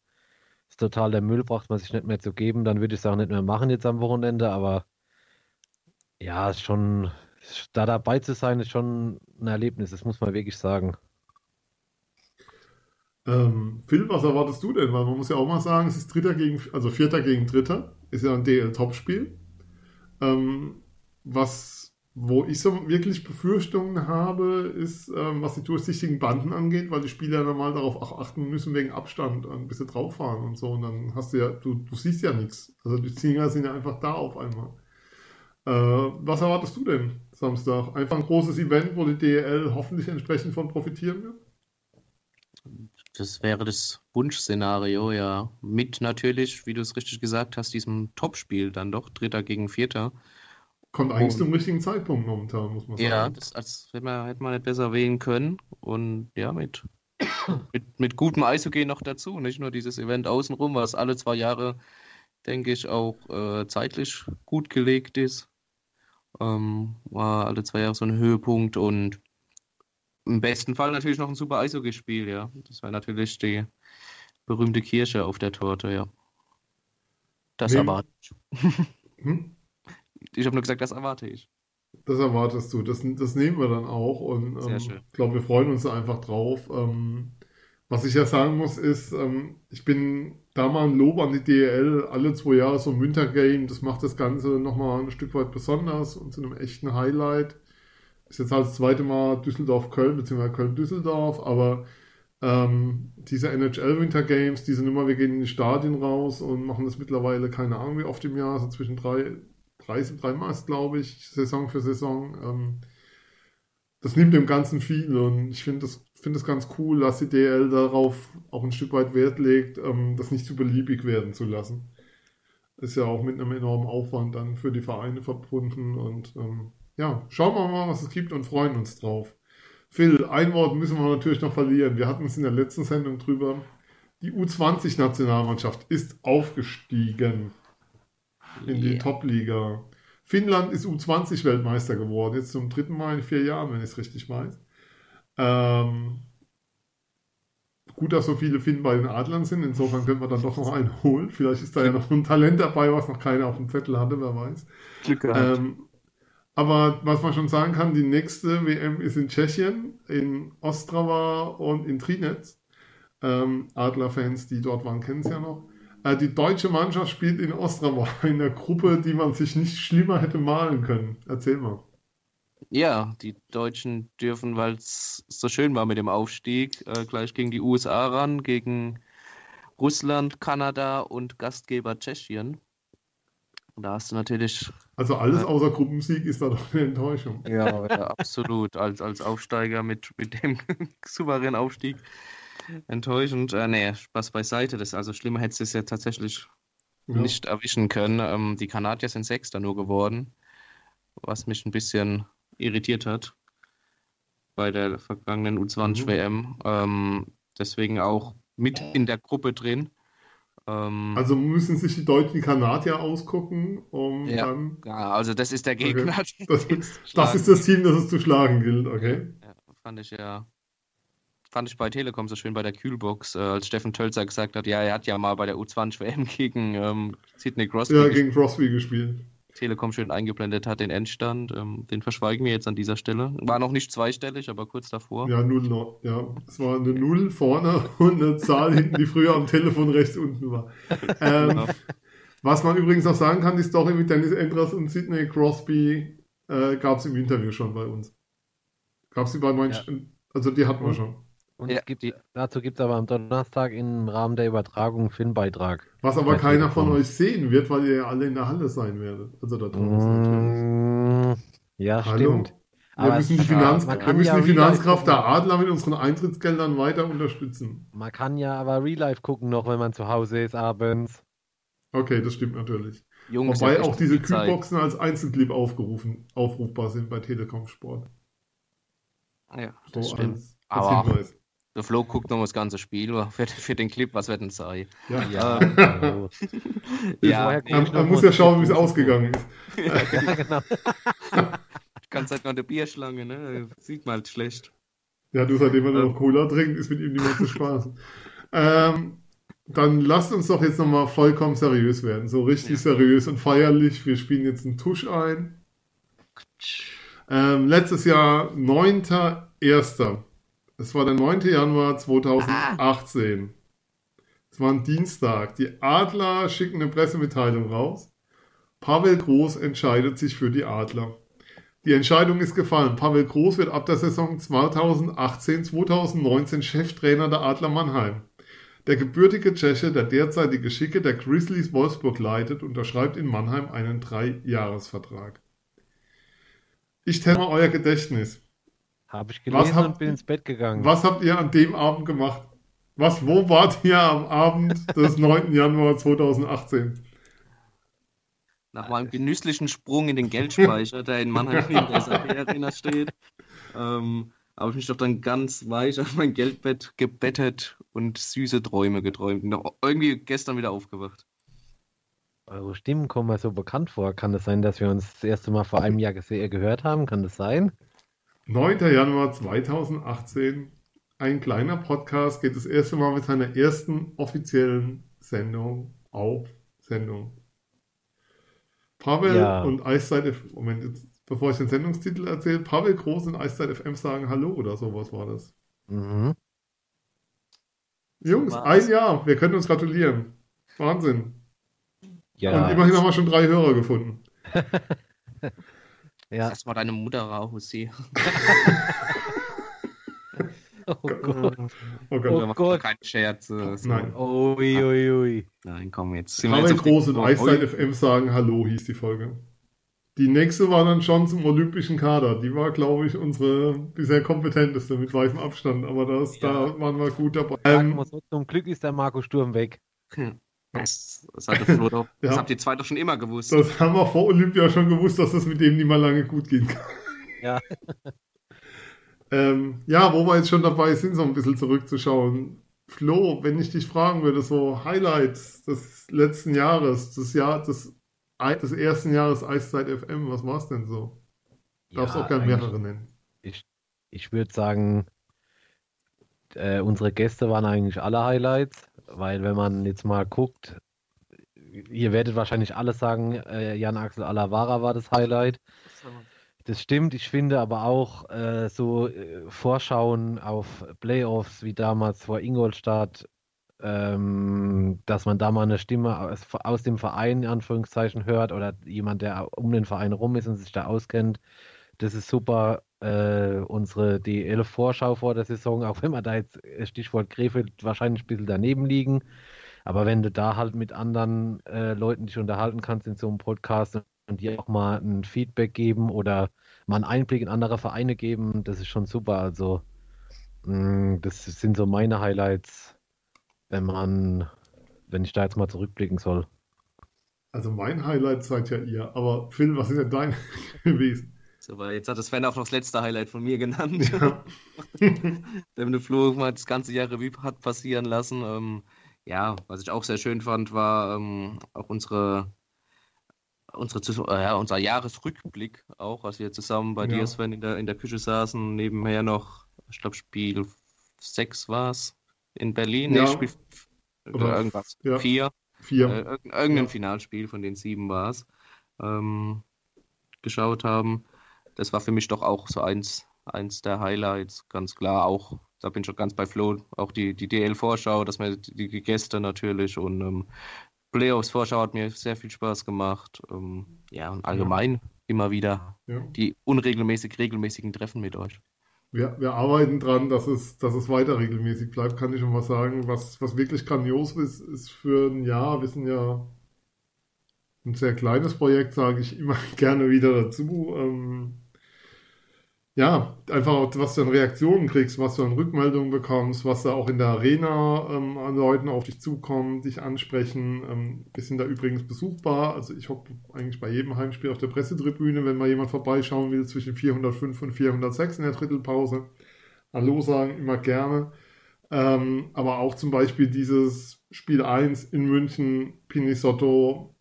ist total der Müll, braucht man sich nicht mehr zu geben, dann würde ich es auch nicht mehr machen jetzt am Wochenende. Aber ja, schon, da dabei zu sein, ist schon ein Erlebnis, das muss man wirklich sagen. Ähm, Phil, was erwartest du denn? Weil man muss ja auch mal sagen, es ist Dritter gegen, also Vierter gegen Dritter, ist ja ein DL-Topspiel. Ähm, was, wo ich so wirklich Befürchtungen habe, ist, ähm, was die durchsichtigen Banden angeht, weil die Spieler normal darauf auch achten müssen wegen Abstand, ein bisschen drauf fahren und so. Und dann hast du ja, du, du siehst ja nichts. Also die Zinger sind ja einfach da auf einmal. Äh, was erwartest du denn Samstag? Einfach ein großes Event, wo die DL hoffentlich entsprechend von profitieren wird? Das wäre das Wunschszenario, ja. Mit natürlich, wie du es richtig gesagt hast, diesem Topspiel dann doch, Dritter gegen Vierter. Kommt eigentlich und, zum richtigen Zeitpunkt momentan, muss man sagen. Ja, das als, hätte, man, hätte man nicht besser wählen können. Und ja, mit, mit, mit gutem Eishockey noch dazu. Nicht nur dieses Event außenrum, was alle zwei Jahre, denke ich, auch äh, zeitlich gut gelegt ist. Ähm, war alle zwei Jahre so ein Höhepunkt und im besten Fall natürlich noch ein super Eishockeyspiel, ja. Das wäre natürlich die berühmte Kirsche auf der Torte, ja. Das Wem? erwarte ich. Hm? Ich habe nur gesagt, das erwarte ich. Das erwartest du. Das, das nehmen wir dann auch. Und ähm, ich glaube, wir freuen uns einfach drauf. Ähm, was ich ja sagen muss, ist, ähm, ich bin da mal ein Lob an die DL. Alle zwei Jahre so ein Wintergame. Das macht das Ganze nochmal ein Stück weit besonders und zu einem echten Highlight ist jetzt halt das zweite Mal Düsseldorf-Köln, beziehungsweise Köln-Düsseldorf, aber ähm, diese NHL Winter Games, diese Nummer, wir gehen in die Stadien raus und machen das mittlerweile, keine Ahnung wie oft im Jahr, so zwischen drei, drei, dreimal ist, glaube ich, Saison für Saison. Ähm, das nimmt dem Ganzen viel und ich finde, das finde es ganz cool, dass die DL darauf auch ein Stück weit Wert legt, ähm, das nicht zu beliebig werden zu lassen. Ist ja auch mit einem enormen Aufwand dann für die Vereine verbunden und ähm, ja, schauen wir mal, was es gibt und freuen uns drauf. Phil, ein Wort müssen wir natürlich noch verlieren. Wir hatten es in der letzten Sendung drüber. Die U20-Nationalmannschaft ist aufgestiegen in die Yeah. Top-Liga. Finnland ist U20-Weltmeister geworden, jetzt zum dritten Mal in vier Jahren, wenn ich es richtig weiß. Ähm, gut, dass so viele Finnen bei den Adlern sind, insofern können wir dann doch noch einen holen. Vielleicht ist da ja noch ein Talent dabei, was noch keiner auf dem Zettel hatte, wer weiß. Glück gehabt. Ähm, aber was man schon sagen kann, die nächste WM ist in Tschechien, in Ostrava und in Trinec. Ähm, Adler-Fans, die dort waren, kennen es ja noch. Äh, die deutsche Mannschaft spielt in Ostrava, in der Gruppe, die man sich nicht schlimmer hätte malen können. Erzähl mal. Ja, die Deutschen dürfen, weil es so schön war mit dem Aufstieg, äh, gleich gegen die USA ran, gegen Russland, Kanada und Gastgeber Tschechien. Und da hast du natürlich Also alles außer Gruppensieg ist da doch eine Enttäuschung. Ja, ja, absolut als, als Aufsteiger mit, mit dem souveränen Aufstieg enttäuschend. Äh, nee, Spaß beiseite. Das, also schlimmer hätte es ja tatsächlich Ja. nicht erwischen können. Ähm, die Kanadier sind Sechster nur geworden, was mich ein bisschen irritiert hat bei der vergangenen U20-WM. Ähm, deswegen auch mit in der Gruppe drin. Ähm, Also müssen sich die deutschen Kanadier ausgucken, um Ja. dann. ja, also das ist der Gegner. den Das, das ist das Team, das es zu schlagen gilt, okay? Ja, fand ich ja. Fand ich bei Telekom so schön bei der Kühlbox, äh, als Steffen Tölzer gesagt hat, ja, er hat ja mal bei der U20 WM gegen ähm, Sidney Crosby Ja, gegen Crosby gespielt. Telekom schön eingeblendet hat, den Endstand. Ähm, den verschweigen wir jetzt an dieser Stelle. War noch nicht zweistellig, aber kurz davor. Ja, null noch. Ja, es war eine Null vorne und eine Zahl hinten, die früher am Telefon rechts unten war. Ähm, Genau. was man übrigens noch sagen kann, die Story mit Dennis Endras und Sidney Crosby äh, gab es im Interview schon bei uns. Gab es die bei manchen, also die hatten wir schon. Und Ja, gibt, dazu gibt es aber am Donnerstag im Rahmen der Übertragung einen Filmbeitrag. Was aber keiner von euch sehen wird, weil ihr ja alle in der Halle sein werdet. Also da draußen natürlich. Mm, ja, Hallo? stimmt. Wir Aber müssen die, Finanz wir müssen ja die Finanzkraft der. Adler mit unseren Eintrittsgeldern weiter unterstützen. Man kann ja aber Real Life gucken noch, wenn man zu Hause ist abends. Okay, das stimmt natürlich. Jungs, Wobei auch diese. Kühlboxen als Einzelclip aufgerufen, aufrufbar sind bei Telekom Sport. Ja, So das stimmt. als, als Aber- Hinweis. Der Flo guckt noch das ganze Spiel für, für den Clip, was wird denn sein? Ja. Ja, Ja, guck Man, noch man muss ja schauen, wie es ausgegangen ist. ja, genau. die ganze Zeit noch eine Bierschlange, ne? Sieht man halt schlecht. Ja, du, seitdem er nur Ähm. noch Cola trinkt, ist mit ihm nicht mehr zu spaßen. ähm, dann lasst uns doch jetzt nochmal vollkommen seriös werden. So richtig Ja. seriös und feierlich. Wir spielen jetzt einen Tusch ein. Ähm, letztes Jahr 9.1. Es war der 9. Januar 2018. Es war ein Dienstag. Die Adler schicken eine Pressemitteilung raus. Pavel Groß entscheidet sich für die Adler. Die Entscheidung ist gefallen. Pavel Groß wird ab der Saison 2018-2019 Cheftrainer der Adler Mannheim. Der gebürtige Tscheche, der derzeit die Geschicke der Grizzlies Wolfsburg leitet, unterschreibt in Mannheim einen Dreijahresvertrag. Ich teste mal euer Gedächtnis. Habe ich Was gelesen habt- und bin ins Bett gegangen. Was habt ihr an dem Abend gemacht? Was, wo wart ihr am Abend des 9. Januar 2018? Nach meinem genüsslichen Sprung in den Geldspeicher, der in Mannheim neben der SAP-Arena steht, ähm, habe ich mich doch dann ganz weich auf mein Geldbett gebettet und süße Träume geträumt. Und noch irgendwie gestern wieder aufgewacht. Eure Stimmen kommen mir so bekannt vor. Kann das sein, dass wir uns das erste Mal vor einem Jahr gehört haben? Kann das sein? 9. Januar 2018. Ein kleiner Podcast geht das erste Mal mit seiner ersten offiziellen Sendung auf Sendung. Pavel Ja. und Eiszeit FM, Moment, jetzt, bevor ich den Sendungstitel erzähle, Pavel Groß und Eiszeit FM sagen Hallo oder sowas war das. Mhm. Jungs, war's. ein Jahr, wir können uns gratulieren. Wahnsinn. Ja, Und immerhin haben wir schon drei Hörer gefunden. ja. Lass mal deine Mutter raus hier. Oh Gott. Oh Gott. Oh Gott. keine Scherze. So. Nein. Ui, ui, ui. Nein, komm jetzt. Sind wir Pavel jetzt auf die- Groß und Oh, Eiszeit. FM sagen Hallo hieß die Folge. Die nächste war dann schon zum olympischen Kader. Die war, glaube ich, unsere bisher kompetenteste mit weichem Abstand. Aber das, Ja. da waren wir gut dabei. Ähm, so, zum Glück ist der Marco Sturm weg. Das, das, hat der Flo doch, das Ja. habt ihr zwei doch schon immer gewusst. das haben wir vor Olympia schon gewusst, dass das mit dem nicht mal lange gut gehen kann. Ja. ähm, ja, wo wir jetzt schon dabei sind, so ein bisschen zurückzuschauen. Flo, wenn ich dich fragen würde, so Highlights des letzten Jahres, des, Jahr, des, des ersten Jahres Eiszeit FM, was war es denn so? Darfst Ja, auch gerne mehrere nennen. Ich würde sagen, äh, unsere Gäste waren eigentlich alle Highlights, weil wenn man jetzt mal guckt, ihr werdet wahrscheinlich alle sagen, äh, Jan-Axel Alavara war das Highlight. Das stimmt, ich finde aber auch äh, so äh, Vorschauen auf Playoffs wie damals vor Ingolstadt, ähm, dass man da mal eine Stimme aus, aus dem Verein in Anführungszeichen hört oder jemand, der um den Verein rum ist und sich da auskennt, das ist super. Äh, unsere DL-Vorschau vor der Saison, auch wenn wir da jetzt äh, Stichwort Krefeld wahrscheinlich ein bisschen daneben liegen, aber wenn du da halt mit anderen äh, Leuten dich unterhalten kannst in so einem Podcast und dir auch mal ein Feedback geben oder mal einen Einblick in andere Vereine geben, das ist schon super. Also, mh, das sind so meine Highlights, wenn man, wenn ich da jetzt mal zurückblicken soll. Also mein Highlight seid ja ihr. Aber Phil, was ist denn dein gewesen? So, weil jetzt hat das Sven auch noch das letzte Highlight von mir genannt. Ja. Der Flo mal das ganze Jahr Revue hat passieren lassen. Ähm, ja, was ich auch sehr schön fand, war ähm, auch unsere, unsere äh, unser Jahresrückblick, auch als wir zusammen bei Ja. dir, Sven, in der, in der Küche saßen. Nebenher noch, ich glaube, Spiel 6 war es in Berlin. Ja. Nee, Spiel f- Oder- irgendwas. ja. 4. Vier. Äh, irg- irgendein Ja. Finalspiel von den sieben war es, ähm, geschaut haben. Das war für mich doch auch so eins, eins der Highlights, ganz klar. Auch, da bin ich schon ganz bei Flo, auch die, die DL-Vorschau, dass wir die, die Gäste natürlich und ähm, Playoffs-Vorschau hat mir sehr viel Spaß gemacht. Ähm, ja, und allgemein immer wieder Ja. die unregelmäßig regelmäßigen Treffen mit euch. Wir, wir arbeiten dran, dass es, dass es weiter regelmäßig bleibt, kann ich schon mal sagen. Was, was wirklich grandios ist, ist für ein Jahr, wir sind ja ein sehr kleines Projekt, sage ich immer gerne wieder dazu. Ähm, ja, einfach, was du an Reaktionen kriegst, was du an Rückmeldungen bekommst, was da auch in der Arena ähm, an Leuten auf dich zukommen, dich ansprechen. Ähm, wir sind da übrigens besuchbar. Also ich hocke eigentlich bei jedem Heimspiel auf der Pressetribüne, wenn mal jemand vorbeischauen will, zwischen 405 und 406 in der Drittelpause. Hallo sagen immer gerne. Ähm, aber auch zum Beispiel dieses Spiel 1 in München, Pinisotto,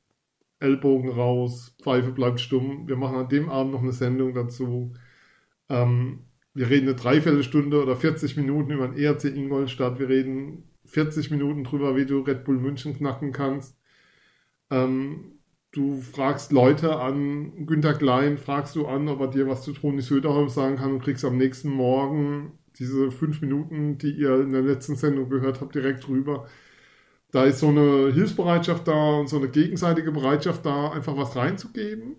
Ellbogen raus, Pfeife bleibt stumm. Wir machen an dem Abend noch eine Sendung dazu. Ähm, wir reden eine Dreiviertelstunde oder 40 Minuten über den ERC Ingolstadt. Wir reden 40 Minuten drüber, wie du Red Bull München knacken kannst. Ähm, du fragst Leute an, Günter Klein fragst du an, ob er dir was zu Toni Söderholm sagen kann und kriegst am nächsten Morgen diese fünf Minuten, die ihr in der letzten Sendung gehört habt, direkt rüber. Da ist so eine Hilfsbereitschaft da und so eine gegenseitige Bereitschaft da, einfach was reinzugeben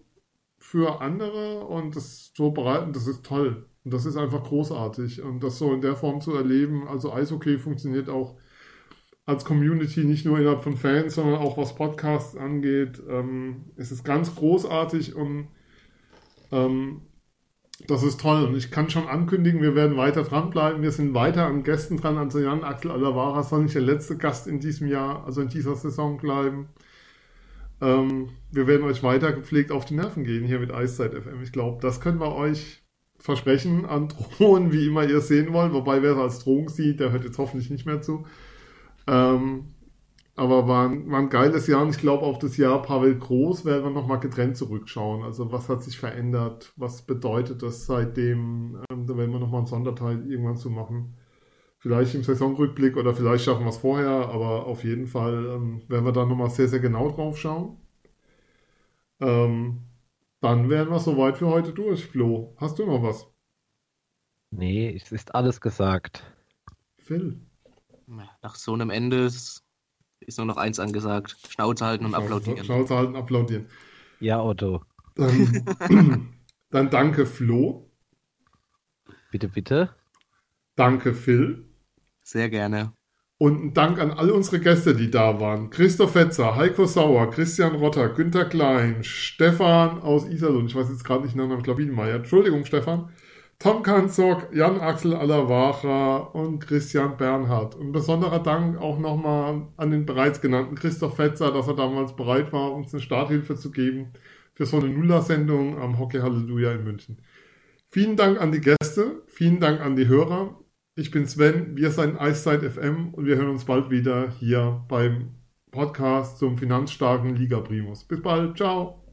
für andere und das so bereiten, das ist toll. Und das ist einfach großartig. Und das so in der Form zu erleben, also Eishockey funktioniert auch als Community, nicht nur innerhalb von Fans, sondern auch was Podcasts angeht. Ähm, es ist ganz großartig und ähm, das ist toll. Und ich kann schon ankündigen, wir werden weiter dranbleiben. Wir sind weiter an Gästen dran. Also Jan Axel Alavara soll nicht der letzte Gast in diesem Jahr, also in dieser Saison bleiben. Ähm, wir werden euch weiter gepflegt auf die Nerven gehen hier mit Eiszeit FM. Ich glaube, das können wir euch versprechen an Drohungen, wie immer ihr sehen wollt. Wobei, wer es als Drohung sieht, der hört jetzt hoffentlich nicht mehr zu. Ähm, aber war ein, war ein geiles Jahr und ich glaube, auf das Jahr Pavel Groß werden wir nochmal getrennt zurückschauen. Also, was hat sich verändert? Was bedeutet das seitdem? Ähm, da werden wir nochmal einen Sonderteil irgendwann zu machen. Vielleicht im Saisonrückblick oder vielleicht schaffen wir es vorher, aber auf jeden Fall ähm, werden wir da nochmal sehr, sehr genau drauf schauen. Ähm, dann wären wir soweit für heute durch. Flo, hast du noch was? Nee, es ist alles gesagt. Phil? Nach so einem Ende ist, nur noch eins angesagt. Schnauze halten und applaudieren. Schnauze halten, applaudieren. Ja, Otto. Dann, dann danke Flo, Bitte, bitte. danke Phil, Sehr gerne. Und ein Dank an all unsere Gäste, die da waren. Christoph Fetzer, Heiko Sauer, Christian Rotter, Günter Klein, Stefan aus Iserlohn, ich weiß jetzt gerade nicht den Namen, Klawinmeier, Entschuldigung Stefan, Tom Kanzog, Jan-Axel Allerwacher und Christian Bernhard. Und besonderer Dank auch nochmal an den bereits genannten Christoph Fetzer, dass er damals bereit war, uns eine Starthilfe zu geben für so eine Nuller-Sendung am Hockey Halleluja in München. Vielen Dank an die Gäste, vielen Dank an die Hörer. Ich bin Sven, wir sind Eiszeit FM und wir hören uns bald wieder hier beim Podcast zum finanzstarken Liga Primus. Bis bald, ciao.